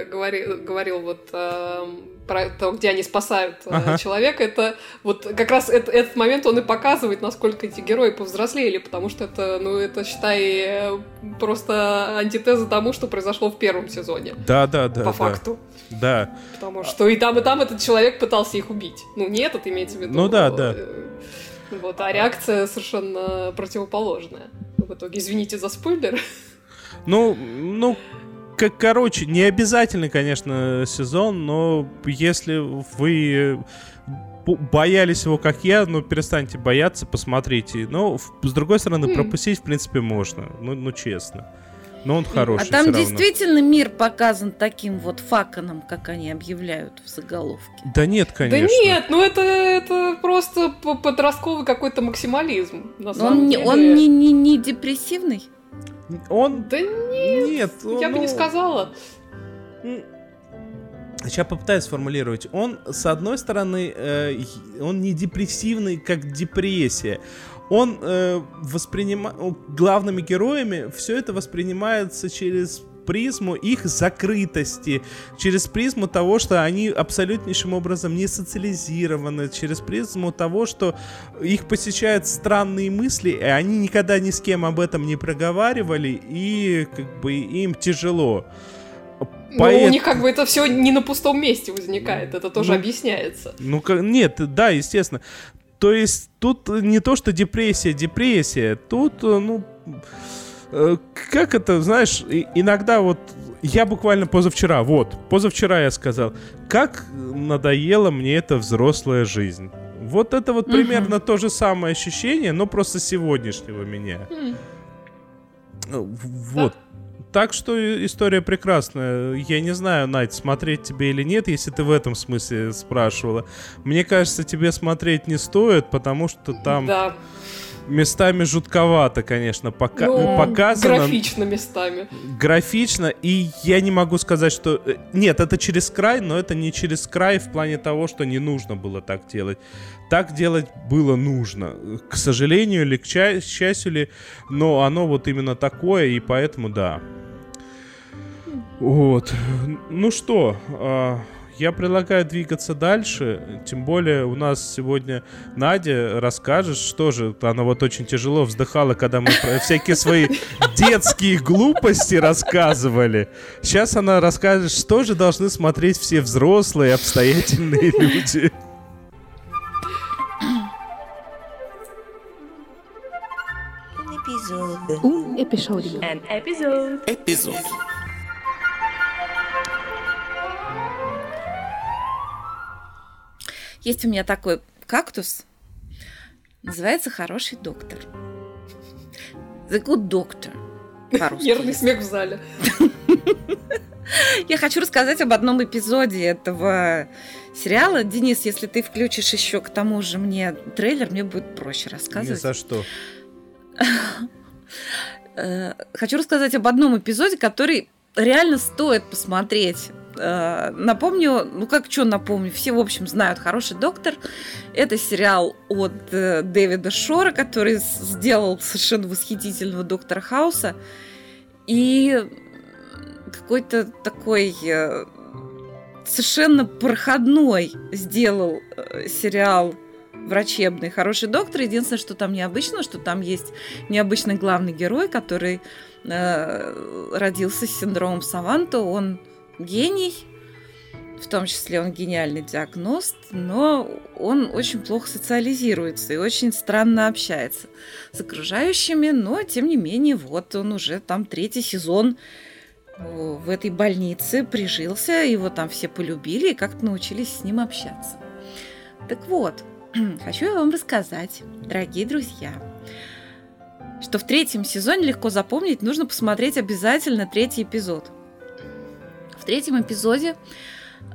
говорил, говорил вот э, про то, где они спасают э, ага. человека, это вот как раз это, этот момент он и показывает, насколько эти герои повзрослели, потому что это, ну, это, считай, э, просто антитеза тому, что произошло в первом сезоне. Да, да, да. По да. факту. Да. Потому что и там, и там этот человек пытался их убить. Ну, не этот, имеется в виду. Ну да, да. Э, вот, а реакция совершенно противоположная. В итоге, извините за спойлер. Ну, ну, как, короче, не обязательно, конечно, сезон, но если вы боялись его, как я, ну, перестаньте бояться, посмотрите. Но, с другой стороны, mm. пропустить, в принципе, можно. Ну, ну честно. Но он хороший. А там действительно мир показан таким вот факаном, как они объявляют в заголовке. Да нет, конечно. Да нет, ну это, это просто подростковый какой-то максимализм. На самом он, деле. он не, не, не депрессивный? Он... Да нет, нет я ну... бы не сказала. Сейчас попытаюсь сформулировать. Он, с одной стороны, э, он не депрессивный, как депрессия он э, воспринимает... Главными героями все это воспринимается через призму их закрытости, через призму того, что они абсолютнейшим образом не социализированы, через призму того, что их посещают странные мысли, и они никогда ни с кем об этом не проговаривали, и как бы им тяжело. Поэт... Ну, у них как бы это все не на пустом месте возникает, это тоже ну, объясняется. Ну, нет, да, естественно. То есть тут не то, что депрессия, депрессия, тут, э, ну, э, как это, знаешь, иногда вот я буквально позавчера, вот, позавчера я сказал, как надоела мне эта взрослая жизнь. Вот это вот угу. примерно то же самое ощущение, но просто сегодняшнего меня. Mm. Вот. Так что история прекрасная. Я не знаю, Надь, смотреть тебе или нет, если ты в этом смысле спрашивала. Мне кажется, тебе смотреть не стоит, потому что там... Да местами жутковато, конечно, пока ну, показано. Графично местами. Графично, и я не могу сказать, что... Э, нет, это через край, но это не через край в плане того, что не нужно было так делать. Так делать было нужно. К сожалению или к счастью ли, но оно вот именно такое, и поэтому да. Вот. Ну что, а, я предлагаю двигаться дальше. Тем более у нас сегодня Надя расскажет, что же она вот очень тяжело вздыхала, когда мы про всякие свои детские глупости рассказывали. Сейчас она расскажет, что же должны смотреть все взрослые обстоятельные люди. Un episodio. An episode. Episode. Есть у меня такой кактус, называется «Хороший доктор». The Good Doctor. Нервный смех в зале. Я хочу рассказать об одном эпизоде этого сериала. Денис, если ты включишь еще к тому же мне трейлер, мне будет проще рассказывать. Ни за что. Э, хочу рассказать об одном эпизоде, который реально стоит посмотреть. Э, напомню, ну как что напомню, все, в общем, знают «Хороший доктор». Это сериал от э, Дэвида Шора, который сделал совершенно восхитительного доктора Хауса. И какой-то такой э, совершенно проходной сделал сериал врачебный хороший доктор. Единственное, что там необычно, что там есть необычный главный герой, который э, родился с синдромом Саванта. Он гений, в том числе он гениальный диагност, но он очень плохо социализируется и очень странно общается с окружающими, но тем не менее, вот он уже там третий сезон в этой больнице прижился, его там все полюбили и как-то научились с ним общаться. Так вот, [CLEARS THROAT] хочу я вам рассказать, дорогие друзья, что в третьем сезоне легко запомнить, нужно посмотреть обязательно третий эпизод. В третьем эпизоде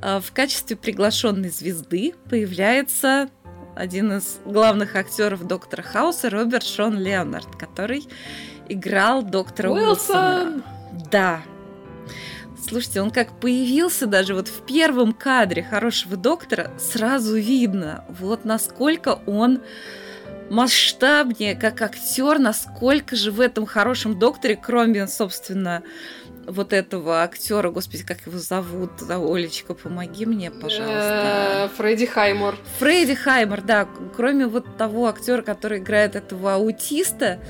э, в качестве приглашенной звезды появляется один из главных актеров Доктора Хауса Роберт Шон Леонард, который играл доктора Уилсона. Уилсон! Да. Слушайте, он как появился даже вот в первом кадре хорошего доктора, сразу видно, вот насколько он масштабнее как актер, насколько же в этом хорошем докторе, кроме, собственно, вот этого актера, господи, как его зовут, да, Олечка, помоги мне, пожалуйста. Э, Фредди Хаймор. Фредди Хаймер, да, кроме вот того актера, который играет этого аутиста,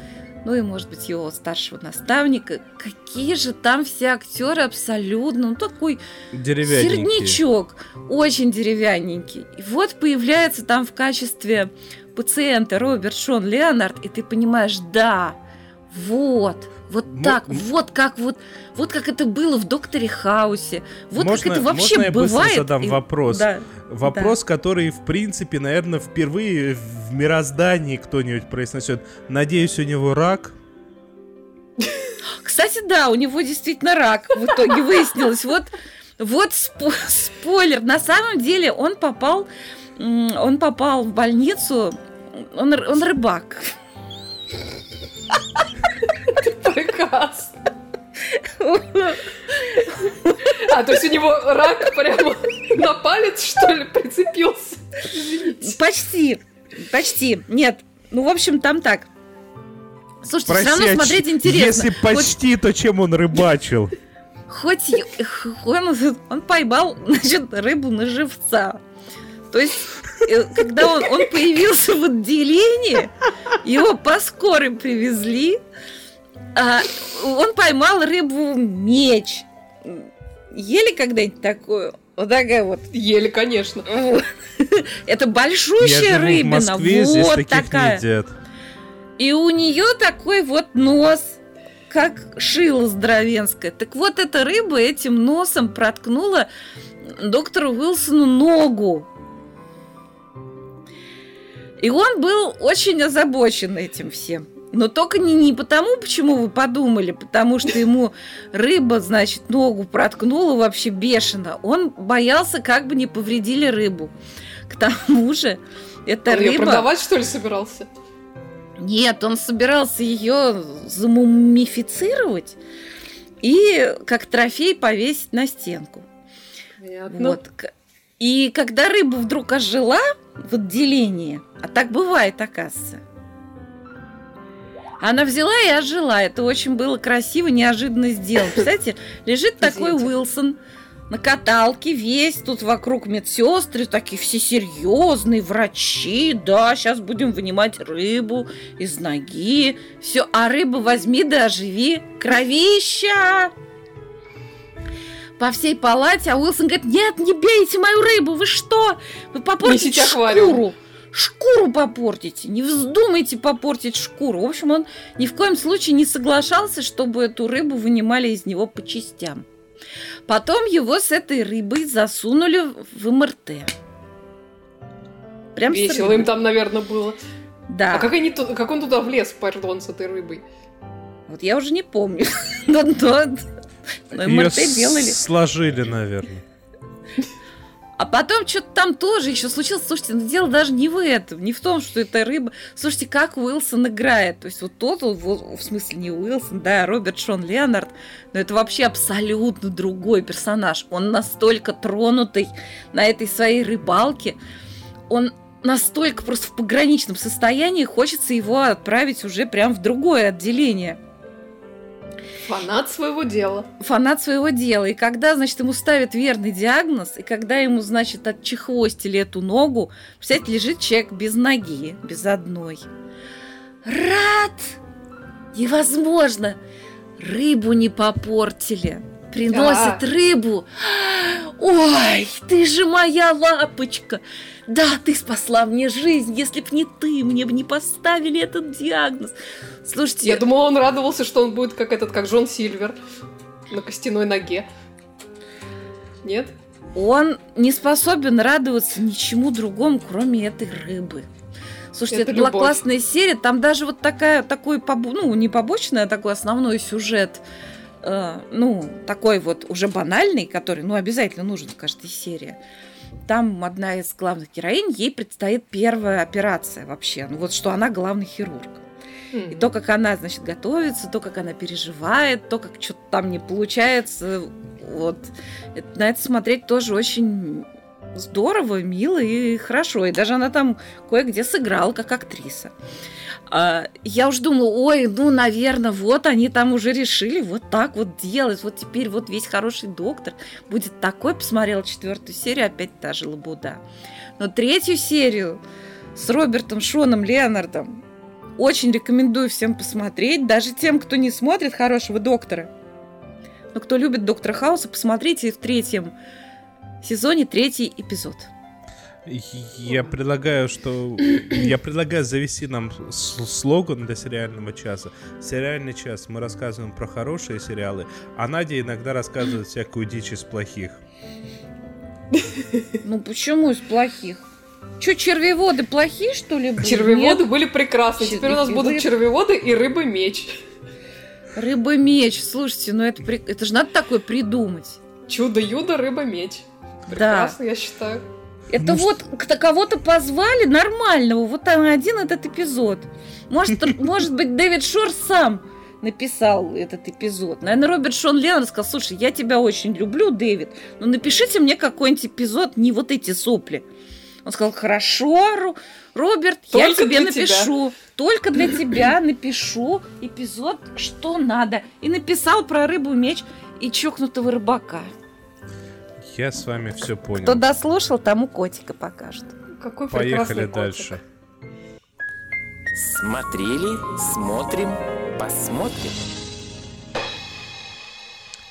ну и, может быть, его старшего наставника. Какие же там все актеры абсолютно, ну такой середнячок, очень деревянненький. И вот появляется там в качестве пациента Роберт Шон Леонард, и ты понимаешь, да, вот, вот Мо- так, м- вот как вот, вот как это было в Докторе Хаусе, вот Можно- как это вообще можно я бывает. задам И- вопрос? Да. Вопрос, который, в принципе, наверное, впервые в мироздании кто-нибудь произнесет. Надеюсь, у него рак. Кстати, да, у него действительно рак в итоге выяснилось. Вот, вот спо- спойлер. На самом деле он попал, м, он попал в больницу. Он, он рыбак. Прекрасно. А, то есть у него рак прямо на палец, что ли, прицепился? Извините. Почти, почти. Нет, ну в общем там так. Слушайте, все равно а смотреть ч- интересно. Если почти, то чем он рыбачил? Хоть он, он поймал, значит, рыбу на живца. То есть, э, когда он, он появился в отделении, его по скорой привезли, а он поймал рыбу меч. Ели когда-нибудь такую? Вот такая вот. Ели, конечно. [LAUGHS] Это большущая в рыбина. Москве, вот такая. И у нее такой вот нос, как шило здоровенское. Так вот эта рыба этим носом проткнула доктору Уилсону ногу. И он был очень озабочен этим всем. Но только не, не потому, почему вы подумали, потому что ему рыба, значит, ногу проткнула вообще бешено. Он боялся, как бы не повредили рыбу. К тому же, эта Он ее рыба... продавать, что ли, собирался? Нет, он собирался ее замумифицировать и как трофей повесить на стенку. Понятно. Вот. И когда рыба вдруг ожила в отделении, а так бывает, оказывается, она взяла и ожила. Это очень было красиво, неожиданно сделано. Представляете, лежит такой. Уилсон на каталке весь, тут вокруг медсестры, такие все серьезные, врачи, да, сейчас будем вынимать рыбу из ноги, все, а рыба возьми да оживи, кровища! По всей палате, а Уилсон говорит, нет, не бейте мою рыбу, вы что? Вы попортите Несите аквариум». Шкуру. Попортите, не вздумайте попортить шкуру. В общем, он ни в коем случае не соглашался, чтобы эту рыбу вынимали из него по частям. Потом его с этой рыбой засунули в МРТ. Прям Весело им там, наверное, было. Да. А как, они, как он туда влез, пардон, с этой рыбой? Вот я уже не помню. [LAUGHS] Но, но- МРТ делали. сложили, наверное. А потом что-то там тоже еще случилось. Слушайте, ну дело даже не в этом, не в том, что это рыба. Слушайте, как Уилсон играет. То есть вот тот, вот, в смысле не Уилсон, да, а Роберт Шон Леонард, но это вообще абсолютно другой персонаж. Он настолько тронутый на этой своей рыбалке. Он настолько просто в пограничном состоянии, хочется его отправить уже прям в другое отделение Фанат своего дела. фанат своего дела. И когда, значит, ему ставят верный диагноз, и когда ему, значит, отчехвостили эту ногу, представляете, лежит человек без ноги, без одной. Рад! Невозможно! Рыбу не попортили. Приносят А. рыбу. Ой, ты же моя лапочка. Да, ты спасла мне жизнь. Если б не ты, мне бы не поставили этот диагноз. Слушайте, Я думала, он радовался, что он будет как этот, как Джон Сильвер. на костяной ноге. Нет? Он не способен радоваться ничему другому, кроме этой рыбы. Слушайте, это, Это была любовь. классная серия. Там даже вот такая, такой, ну, не побочный, а такой основной сюжет, э, ну, такой вот уже банальный, который, ну, обязательно нужен в каждой серии. Там одна из главных героинь, ей предстоит первая операция вообще. Ну, вот что она главный хирург. И то, как она, значит, готовится, то, как она переживает, то, как что-то там не получается, вот. Это- на это смотреть тоже очень здорово, мило и хорошо. И даже она там кое-где сыграла как актриса. А, я уж думала, ой, ну, наверное, вот они там уже решили вот так вот делать. Вот теперь вот весь хороший доктор будет такой. Посмотрела четвертую серию, опять та же лабуда. Но третью серию с Робертом Шоном Леонардом очень рекомендую всем посмотреть, даже тем, кто не смотрит хорошего доктора. Но кто любит доктора Хауса, посмотрите в третьем сезоне третий эпизод. Я предлагаю, что... Я предлагаю завести нам слоган для сериального часа. Сериальный час мы рассказываем про хорошие сериалы, а Надя иногда рассказывает всякую дичь из плохих. Ну почему из плохих? Че, червеводы плохие, что ли? были? Червеводы Нет. были прекрасны. Теперь у нас будут Червеводы. червеводы и рыба-меч. Рыба-меч. Слушайте, ну это, при- это же надо такое придумать. Чудо-юдо, рыба-меч. Да. Прекрасно, я считаю. Это Ну, вот к- кого-то позвали нормального, вот там один этот эпизод. Может, [LAUGHS] может быть, Дэвид Шор сам написал этот эпизод. Наверное, Роберт Шон Леннон сказал, слушай, я тебя очень люблю, Дэвид, но напишите мне какой-нибудь эпизод, не вот эти сопли. Он сказал, хорошо, Ро- Роберт, я Только тебе для тебя». напишу. Только для [LAUGHS] тебя напишу эпизод, что надо. И написал про рыбу-меч и чокнутого рыбака. Я с вами все понял. Кто дослушал, тому котика покажет. Какой Поехали котик. дальше. Смотрели, смотрим, посмотрим.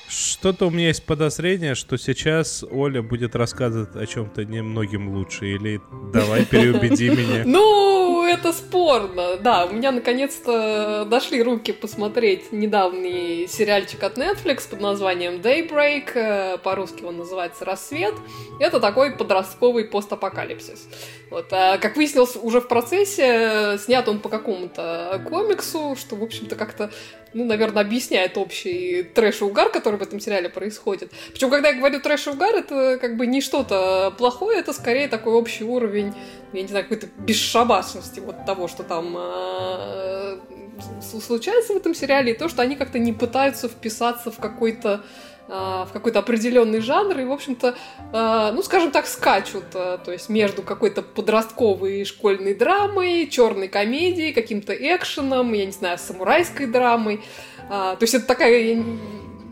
Что-то у меня есть подозрение, что сейчас Оля будет рассказывать о чем-то немногим лучше. Или давай [LAUGHS] переубеди меня. Ну, это спорно. Да, у меня наконец-то дошли руки посмотреть недавний сериальчик от Netflix под названием Daybreak. Э, По-русски он называется «Рассвет». Это такой подростковый постапокалипсис. Вот, а, как выяснилось уже в процессе, э, снят он по какому-то комиксу, что, в общем-то, как-то, ну, наверное, объясняет общий трэш и угар, который в этом сериале происходит. Причем, когда я говорю трэш и угар, это как бы не что-то плохое, это скорее такой общий уровень, я не знаю, какой-то бесшабашности вот того, что там с- случается в этом сериале, и то, что они как-то не пытаются вписаться в какой-то а, в какой-то определенный жанр и, в общем-то, а, ну, скажем так, скачут, а, то есть между какой-то подростковой школьной драмой, черной комедией, каким-то экшеном, я не знаю, самурайской драмой. А, То есть это такая,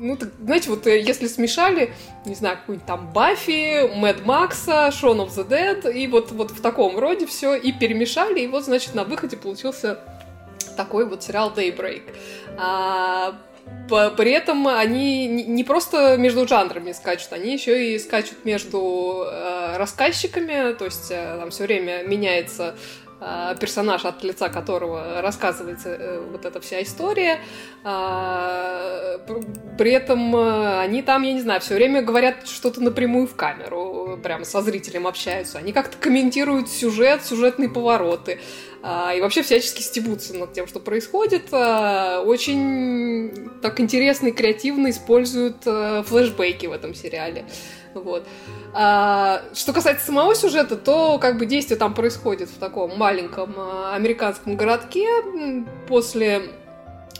ну, так, знаете, вот э, если смешали, не знаю, какую-нибудь там Баффи, Мэд Макса, Shaun of the Dead, и вот, вот в таком роде все, и перемешали, и вот, значит, на выходе получился такой вот сериал Daybreak. А, при этом они не просто между жанрами скачут, они еще и скачут между э, рассказчиками, то есть э, там все время меняется персонаж, от лица которого рассказывается э, вот эта вся история. А, пр- При этом э, они там, я не знаю, все время говорят что-то напрямую в камеру, прямо со зрителем общаются. Они как-то комментируют сюжет, сюжетные повороты. А, И вообще всячески стебутся над тем, что происходит. А, Очень так интересно и креативно используют э, флешбеки в этом сериале. Вот. А, Что касается самого сюжета, то как бы действие там происходит в таком маленьком а, американском городке после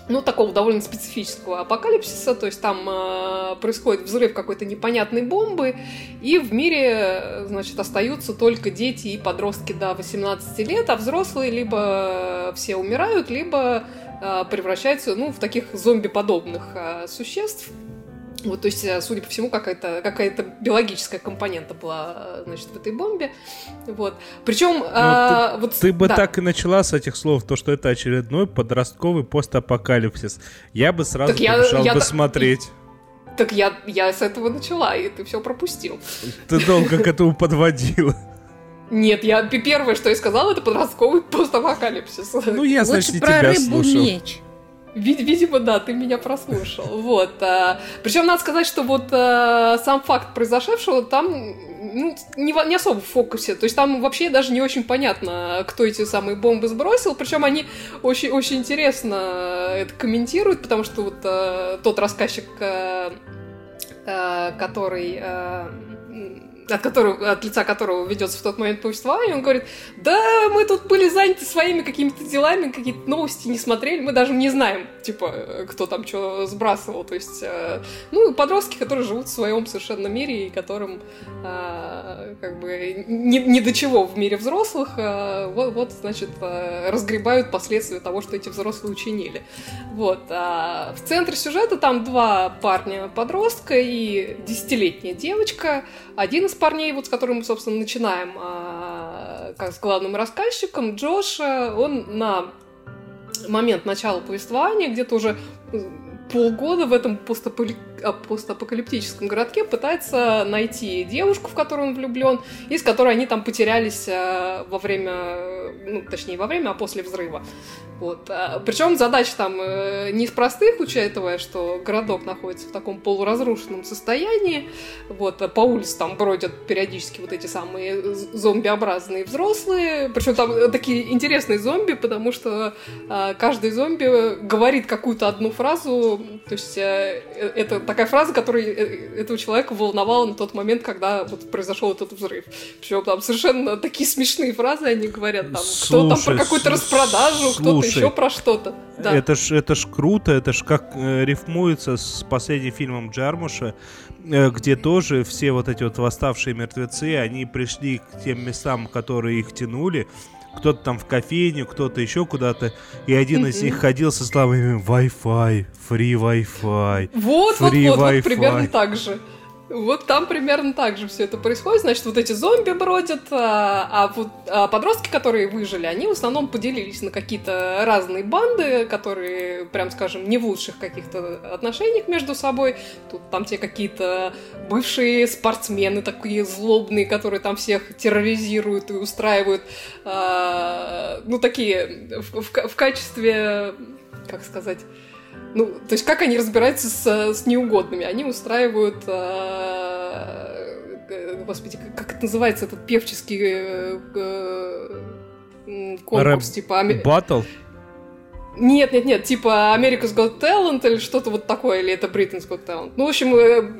ну, такого довольно специфического апокалипсиса, то есть там э, происходит взрыв какой-то непонятной бомбы, и в мире, значит, остаются только дети и подростки до 18 лет, а взрослые либо все умирают, либо э, превращаются, ну, в таких зомби-подобных э, существ. Вот, то есть, э, судя по всему, какая-то какая биологическая компонента была, э, значит, в этой бомбе. Вот. Причем, э, вот... Ты бы да. так и начала с этих слов, то, что это очередной подростковый постапокалипсис. Я бы сразу Так я- побежал я бы так- смотреть. Так я, я с этого начала, и ты все пропустил. Ты долго к этому подводила. Нет, я первое, что я сказала, это подростковый постапокалипсис. Ну, я, значит, Лучше не про тебя рыбу слушал. меч. Вид- видимо, да, ты меня прослушал. [LAUGHS] Вот. А, причем надо сказать, что вот а, сам факт произошедшего там ну, не, не особо в фокусе. То есть там вообще даже не очень понятно, кто эти самые бомбы сбросил. Причем они очень, очень интересно это комментируют, потому что вот а, тот рассказчик, а, а, который а, от, которого, от лица которого ведется в тот момент повествование, он говорит, да, мы тут были заняты своими какими-то делами, какие-то новости не смотрели, мы даже не знаем, типа, кто там что сбрасывал. То есть, э, ну, подростки, которые живут в своем совершенно мире и которым э, как бы ни, ни до чего в мире взрослых, э, вот, вот, значит, э, разгребают последствия того, что эти взрослые учинили. Вот. А в центре сюжета там два парня-подростка и десятилетняя девочка. Один из парней, вот с которым мы, собственно, начинаем как с главным рассказчиком, Джоша, он на момент начала повествования где-то уже полгода в этом постапокалиптическом городке пытается найти девушку, в которую он влюблен, и с которой они там потерялись э, во время, ну, точнее, во время, а после взрыва. Вот. А, Причем задача там э, не из простых, учитывая, что городок находится в таком полуразрушенном состоянии. Вот. По улице там бродят периодически вот эти самые зомбиобразные взрослые. Причем там такие интересные зомби, потому что каждый зомби говорит какую-то одну фразу. То есть э, это такая фраза, которая э, этого человека волновала на тот момент, когда вот произошел этот взрыв. Причем там совершенно такие смешные фразы они говорят. Там, кто там про какую-то распродажу, кто-то еще про что-то. Да. Это ж, это ж круто, это ж как э, рифмуется с последним фильмом Джармуша, э, где тоже все вот эти вот восставшие мертвецы, они пришли к тем местам, которые их тянули, кто-то там в кофейню, кто-то еще куда-то, и один из них ходил со словами Wi-Fi, free Wi-Fi. Вот, вот, вот, вот, примерно так же. Вот там примерно так же все это происходит. Значит, вот эти зомби бродят, а, а вот а подростки, которые выжили, они в основном поделились на какие-то разные банды, которые, прям скажем, не в лучших каких-то отношениях между собой. Тут там те какие-то бывшие спортсмены такие злобные, которые там всех терроризируют и устраивают, а, ну, такие в, в, в качестве, как сказать ну, то есть как они разбираются с, с неугодными? Они устраивают... Э, господи, как это называется, этот певческий э, э, конкурс, Рэп типа... Батл? Нет, нет, нет, типа America's Got Talent или что-то вот такое, или это Britain's Got Talent. Ну, в общем, э,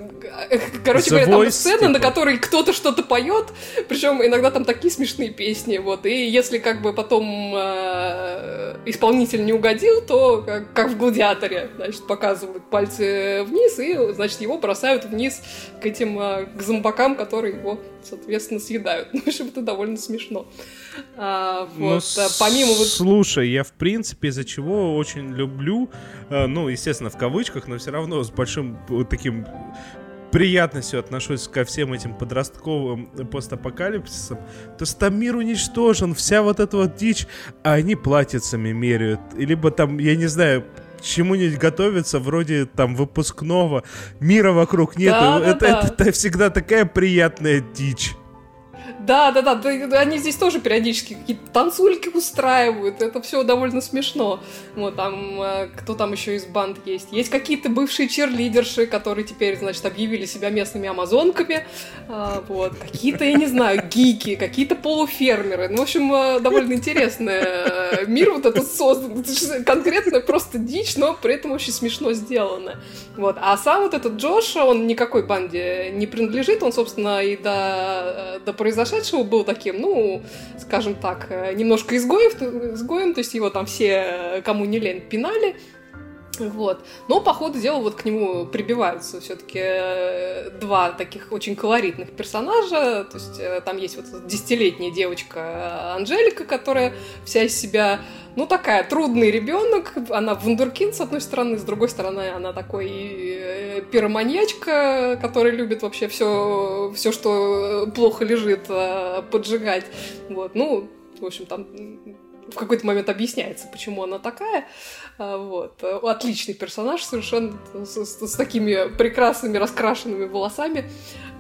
э, короче The говоря, там Voice, сцена, типа. на которой кто-то что-то поет, причем иногда там такие смешные песни, вот, и если как бы потом э, исполнитель не угодил, то как, как в «Гладиаторе», значит, показывают пальцы вниз, и, значит, его бросают вниз к этим, э, к зомбакам, которые его, соответственно, съедают. [LAUGHS] Ну, в общем, это довольно смешно. А, Ну, вот, а, помимо вот Слушай, я в принципе из-за чего очень люблю, э, ну, естественно, в кавычках, но все равно с большим вот таким приятностью отношусь ко всем этим подростковым постапокалипсисам, то что там мир уничтожен, вся вот эта вот дичь, а они платьицами меряют. Либо там, я не знаю, чему-нибудь готовятся, вроде там выпускного, мира вокруг нет. Да, да, это, да. это- это всегда такая приятная дичь. Да, да, да, они здесь тоже периодически какие-то танцульки устраивают, это все довольно смешно. Вот там, э, кто там еще из банд есть? Есть какие-то бывшие черлидерши, которые теперь, значит, объявили себя местными амазонками, А, вот, какие-то, я не знаю, гики, какие-то полуфермеры. Ну, в общем, э, довольно интересный э, мир вот этот создан. Это конкретно просто дичь, но при этом очень смешно сделано. Вот. А сам вот этот Джоша, он никакой банде не принадлежит, он, собственно, и до, до произошедшего был таким, ну, скажем так, э, немножко изгоев, изгоем, то есть его там все, э, кому не лень, пинали. Вот. Но, по ходу дела, вот к нему прибиваются все-таки два таких очень колоритных персонажа. То есть э, там есть вот десятилетняя девочка э, Анжелика, которая вся из себя, ну, такая трудный ребенок. Она вундеркинд, с одной стороны, с другой стороны, она такой э, пироманьячка, который любит вообще все, все, что плохо лежит, э, поджигать. Вот. Ну, в общем, там в какой-то момент объясняется, почему она такая. А, Вот. Отличный персонаж, совершенно с, с- с такими прекрасными раскрашенными волосами.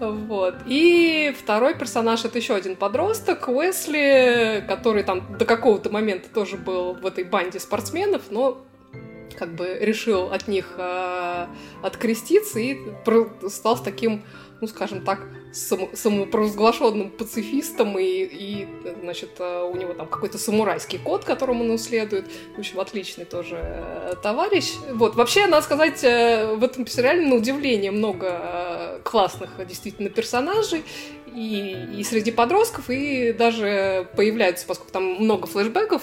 Вот. И второй персонаж это еще один подросток, Уэсли, который там до какого-то момента тоже был в этой банде спортсменов, но как бы решил от них э, откреститься и стал таким, ну, скажем так, само- самопровозглашенным пацифистом, и, и, значит, э, у него там какой-то самурайский код, которому он следует. В общем, отличный тоже э, товарищ. Вот, вообще, надо сказать, э, в этом сериале, на удивление, много классных действительно персонажей, и, и среди подростков, и даже появляются, поскольку там много флешбеков,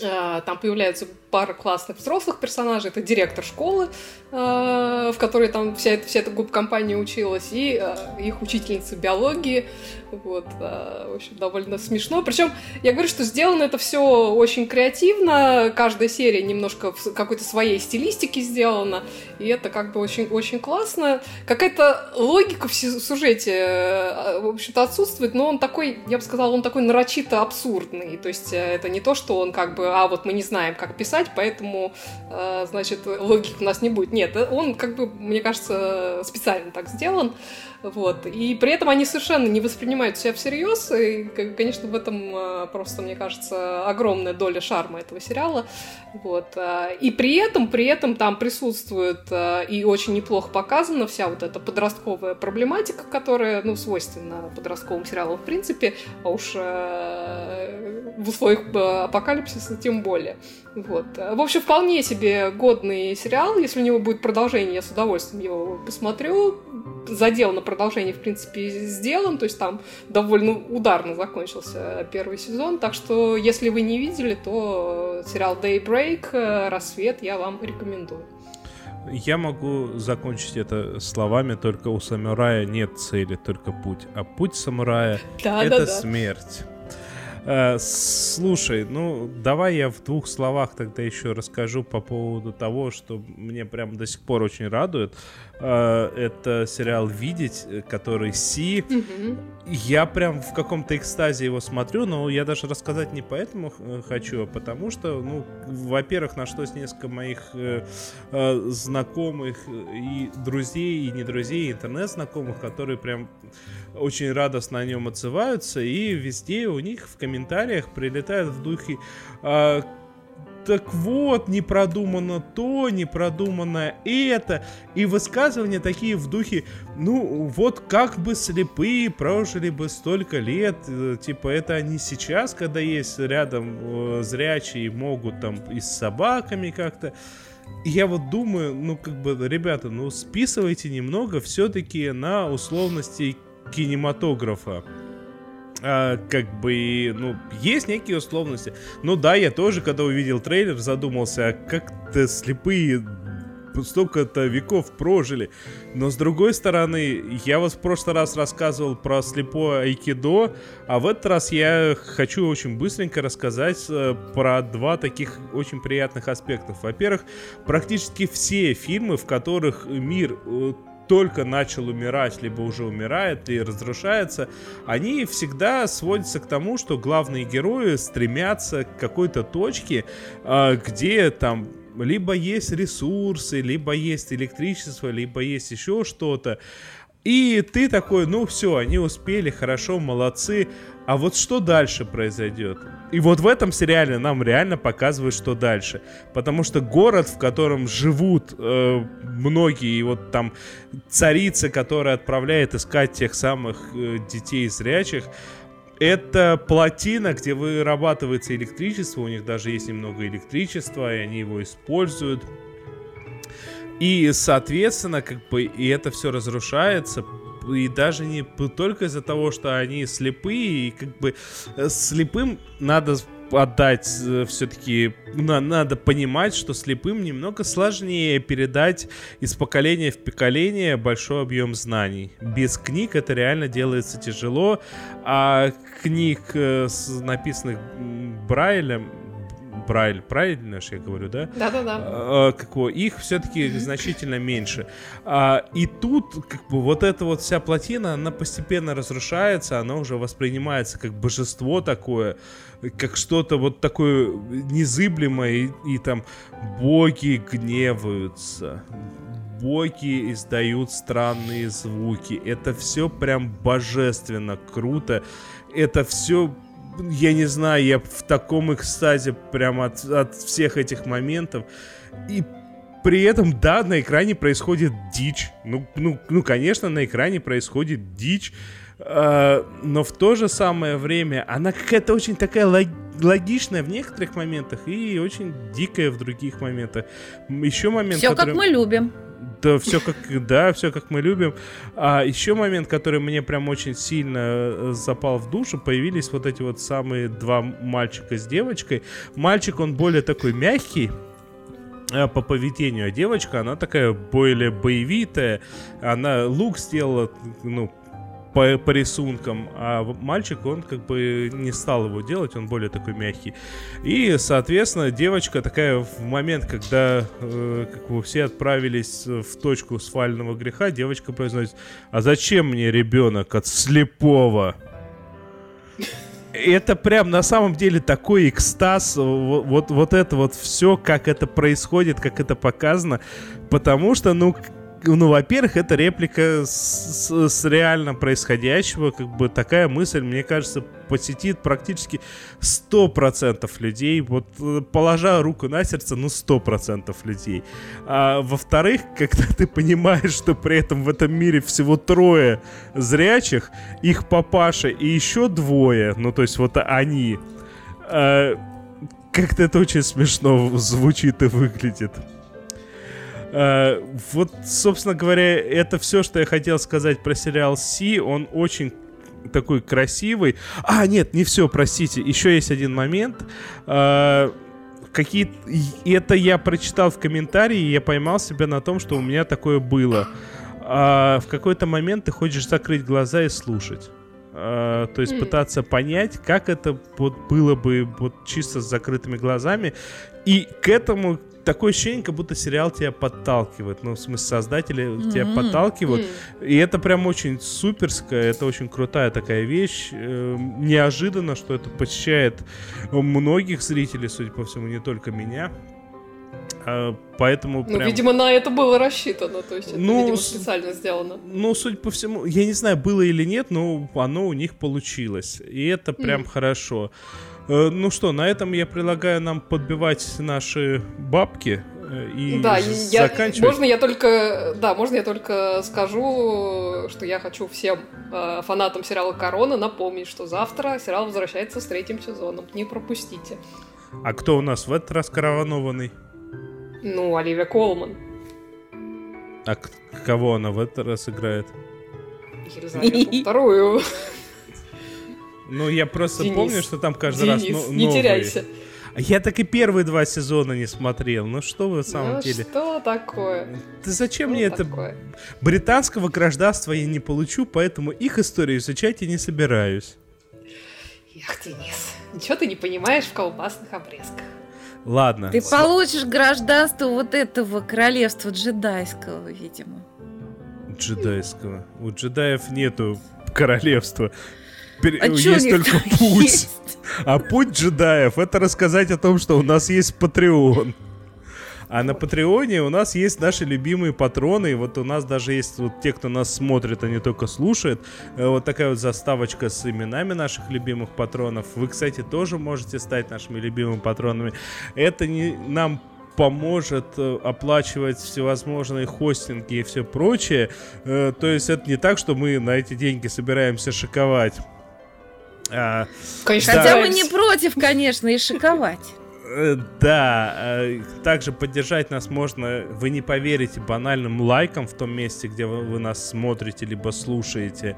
там появляются пара классных взрослых персонажей. Это директор школы, э, в которой там вся эта, вся эта группа компания училась, и э, их учительница биологии. Вот, э, в общем, довольно смешно. Причем я говорю, что сделано это все очень креативно. Каждая серия немножко в какой-то своей стилистике сделана. И это как бы очень, очень классно. Какая-то логика в сю- сюжете, э, в общем-то, отсутствует, но он такой, я бы сказала, он такой нарочито абсурдный. То есть это не то, что он как бы, а вот мы не знаем, как писать, поэтому, э, значит, логики у нас не будет. Нет, э, он как бы, мне кажется, специально так сделан. Вот. И при этом они совершенно не воспринимают себя всерьез. И, конечно, в этом э, просто, мне кажется, огромная доля шарма этого сериала. Вот. э, И при этом, при этом там присутствует э, и очень неплохо показана вся вот эта подростковая проблематика, которая, ну, свойственна подростковым сериалам в принципе, а уж в условиях апокалипсиса тем более. Вот. В общем, вполне себе годный сериал. Если у него будет продолжение, я с удовольствием его посмотрю. Задел на продолжение, в принципе, сделан. То есть там довольно ударно закончился первый сезон. Так что, если вы не видели, то сериал Daybreak, э, Рассвет, я вам рекомендую. Я могу закончить это словами, только у самурая нет цели, только путь. А путь самурая Да, это да, да. смерть. Э, слушай, ну давай я в двух словах тогда еще расскажу по поводу того, что мне прям до сих пор очень радует. Э, это сериал «Видеть», э, который Си. Я прям в каком-то экстазе его смотрю, но я даже рассказать не поэтому хочу, а потому что, ну, во-первых, нашлось несколько моих э, знакомых и друзей, и не друзей, интернет-знакомых, которые прям очень радостно о нем отзываются, и везде у них в комментариях прилетают в духе «А, так вот, не продумано то, не продумано это. И высказывания такие в духе, ну, вот как бы слепые прожили бы столько лет. э, Типа, это они сейчас, когда есть рядом э, зрячие, могут там и с собаками как-то. И я вот думаю, ну, как бы, ребята, ну, списывайте немного все-таки на условности кинематографа. А, как бы, ну, есть некие условности. Ну да, я тоже, когда увидел трейлер, задумался, а как-то слепые столько-то веков прожили. Но с другой стороны, я вот в прошлый раз рассказывал про слепое айкидо, а в этот раз я хочу очень быстренько рассказать э, про два таких очень приятных аспектов. Во-первых, практически все фильмы, в которых мир э, только начал умирать, либо уже умирает и разрушается, они всегда сводятся к тому, что главные герои стремятся к какой-то точке, а, где там либо есть ресурсы, либо есть электричество, либо есть еще что-то. И ты такой, ну все, они успели, хорошо, молодцы. А вот что дальше произойдет? И вот в этом сериале нам реально показывают, что дальше. Потому что город, в котором живут э, многие, и вот там царица, которая отправляет искать тех самых э, детей зрячих, это плотина, где вырабатывается электричество, у них даже есть немного электричества, и они его используют. И, соответственно, как бы, и это все разрушается, и даже не только из-за того, что они слепые, и как бы э, слепым надо отдать все-таки, надо понимать, что слепым немного сложнее передать из поколения в поколение большой объем знаний. Без книг это реально делается тяжело, а книг, э, написанных Брайлем, Брайль, правильно же я говорю, да? Да-да-да. А, как его, их все-таки значительно меньше. А, и тут как бы вот эта вот вся плотина, она постепенно разрушается, она уже воспринимается как божество такое, как что-то вот такое незыблемое, и, и там боги гневаются. Боги издают странные звуки. Это все прям божественно круто. Это все я не знаю, я в таком экстазе прям от, от всех этих моментов. И при этом, да, на экране происходит дичь. Ну, ну, ну конечно, на экране происходит дичь. Uh, но в то же самое время она какая-то очень такая лог логичная в некоторых моментах и очень дикая в других моментах. Еще момент, Все который... как мы любим. Да, все как, да, все как мы любим. А еще момент, который мне прям очень сильно э, запал в душу, появились вот эти вот самые два мальчика с девочкой. Мальчик, он более такой мягкий, э, по поведению, а девочка, она такая более боевитая, она лук сделала, ну, по, по рисункам, а мальчик, он как бы не стал его делать, он более такой мягкий. И, соответственно, девочка такая в момент, когда э, как бы все отправились в точку свального греха, девочка произносит, а зачем мне ребенок от слепого? это прям на самом деле такой экстаз, вот, вот это вот все, как это происходит, как это показано, потому что, ну, ну, во-первых, это реплика с, с, реально происходящего, как бы такая мысль, мне кажется, посетит практически 100% людей, вот э, положа руку на сердце, ну 100% людей. А во-вторых, [LAUGHS] когда ты понимаешь, что при этом в этом мире всего трое зрячих, их папаша и еще двое, ну то есть вот они, а, как-то это очень смешно звучит и выглядит. Uh, вот, собственно говоря, это все, что я хотел сказать про сериал Си. Он очень такой красивый. А, нет, не все, простите. Еще есть один момент. Uh, какие это я прочитал в комментарии, и я поймал себя на том, что у меня такое было. А в какой-то момент ты хочешь закрыть глаза и слушать. Uh, то есть mm. пытаться понять, как это вот было бы вот чисто с закрытыми глазами. И к этому такое ощущение, как будто сериал тебя подталкивает. Ну, в смысле, создатели mm-hmm. тебя подталкивают. Mm-hmm. И это прям очень суперская, это очень крутая такая вещь. Э, неожиданно, что это посещает многих зрителей, судя по всему, не только меня. А, поэтому ну, прям... видимо, на это было рассчитано, то есть это, ну, видимо, специально сделано. Ну, судя по всему, я не знаю, было или нет, но оно у них получилось. И это прям mm. хорошо. Ну что, на этом я предлагаю нам подбивать наши бабки э, и да, заканчивать. Я, можно я только, да, можно я только скажу, что я хочу всем э, фанатам сериала Корона напомнить, что завтра сериал возвращается с третьим сезоном. Не пропустите. А кто у нас в этот раз коронованный? Ну, Оливия Колман. А кого она в этот раз играет? Елизавету вторую. [LAUGHS] Ну, я просто Денис, помню, что там каждый Денис, раз ну, не новые. теряйся. Я так и первые два сезона не смотрел. Ну что вы в самом ну, деле? что такое? Ты зачем что мне такое? это? Британского гражданства я не получу, поэтому их историю изучать я не собираюсь. Эх, Денис, ничего ты не понимаешь в колбасных обрезках. Ладно. Ты получишь гражданство вот этого королевства джедайского, видимо. Джедайского. У джедаев нету королевства. Пер... А есть только путь. Есть? [LAUGHS] А путь джедаев это рассказать о том, что у нас есть Patreon. А на Патреоне у нас есть наши любимые патроны. И вот у нас даже есть вот те, кто нас смотрит, а не только слушает. Э, вот такая вот заставочка с именами наших любимых патронов. Вы, кстати, тоже можете стать нашими любимыми патронами. Это не нам поможет э, оплачивать всевозможные хостинги и все прочее. Э, то есть это не так, что мы на эти деньги собираемся шиковать. А, конечно, Хотя мы не против, конечно, и шиковать. Э, да, э, также поддержать нас можно, вы не поверите, банальным лайком в том месте, где вы, нас смотрите либо слушаете.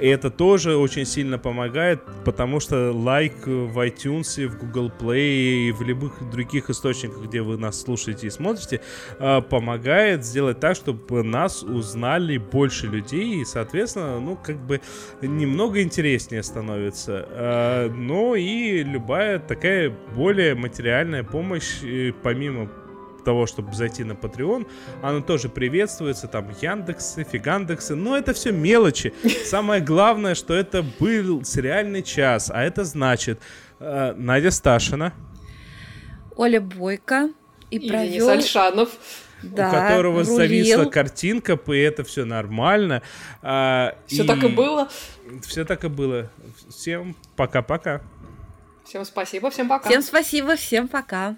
И это тоже очень сильно помогает, потому что лайк в iTunes, в Google Play и в любых других источниках, где вы нас слушаете и смотрите, э, помогает сделать так, чтобы нас узнали больше людей и, соответственно, ну, как бы немного интереснее становится. Но и любая такая более материальная материальная помощь, помимо того, чтобы зайти на Patreon, она тоже приветствуется, там Яндексы, Фигандексы, но это все мелочи. [LAUGHS] Самое главное, что это был сериальный час, а это значит э, Надя Сташина, Оля Бойко и, и провел... Альшанов. Да, у которого рулил. зависла картинка, и это все нормально. А, все и... так и было. Все так и было. Всем пока-пока. Всем спасибо, всем пока. Всем спасибо, всем пока.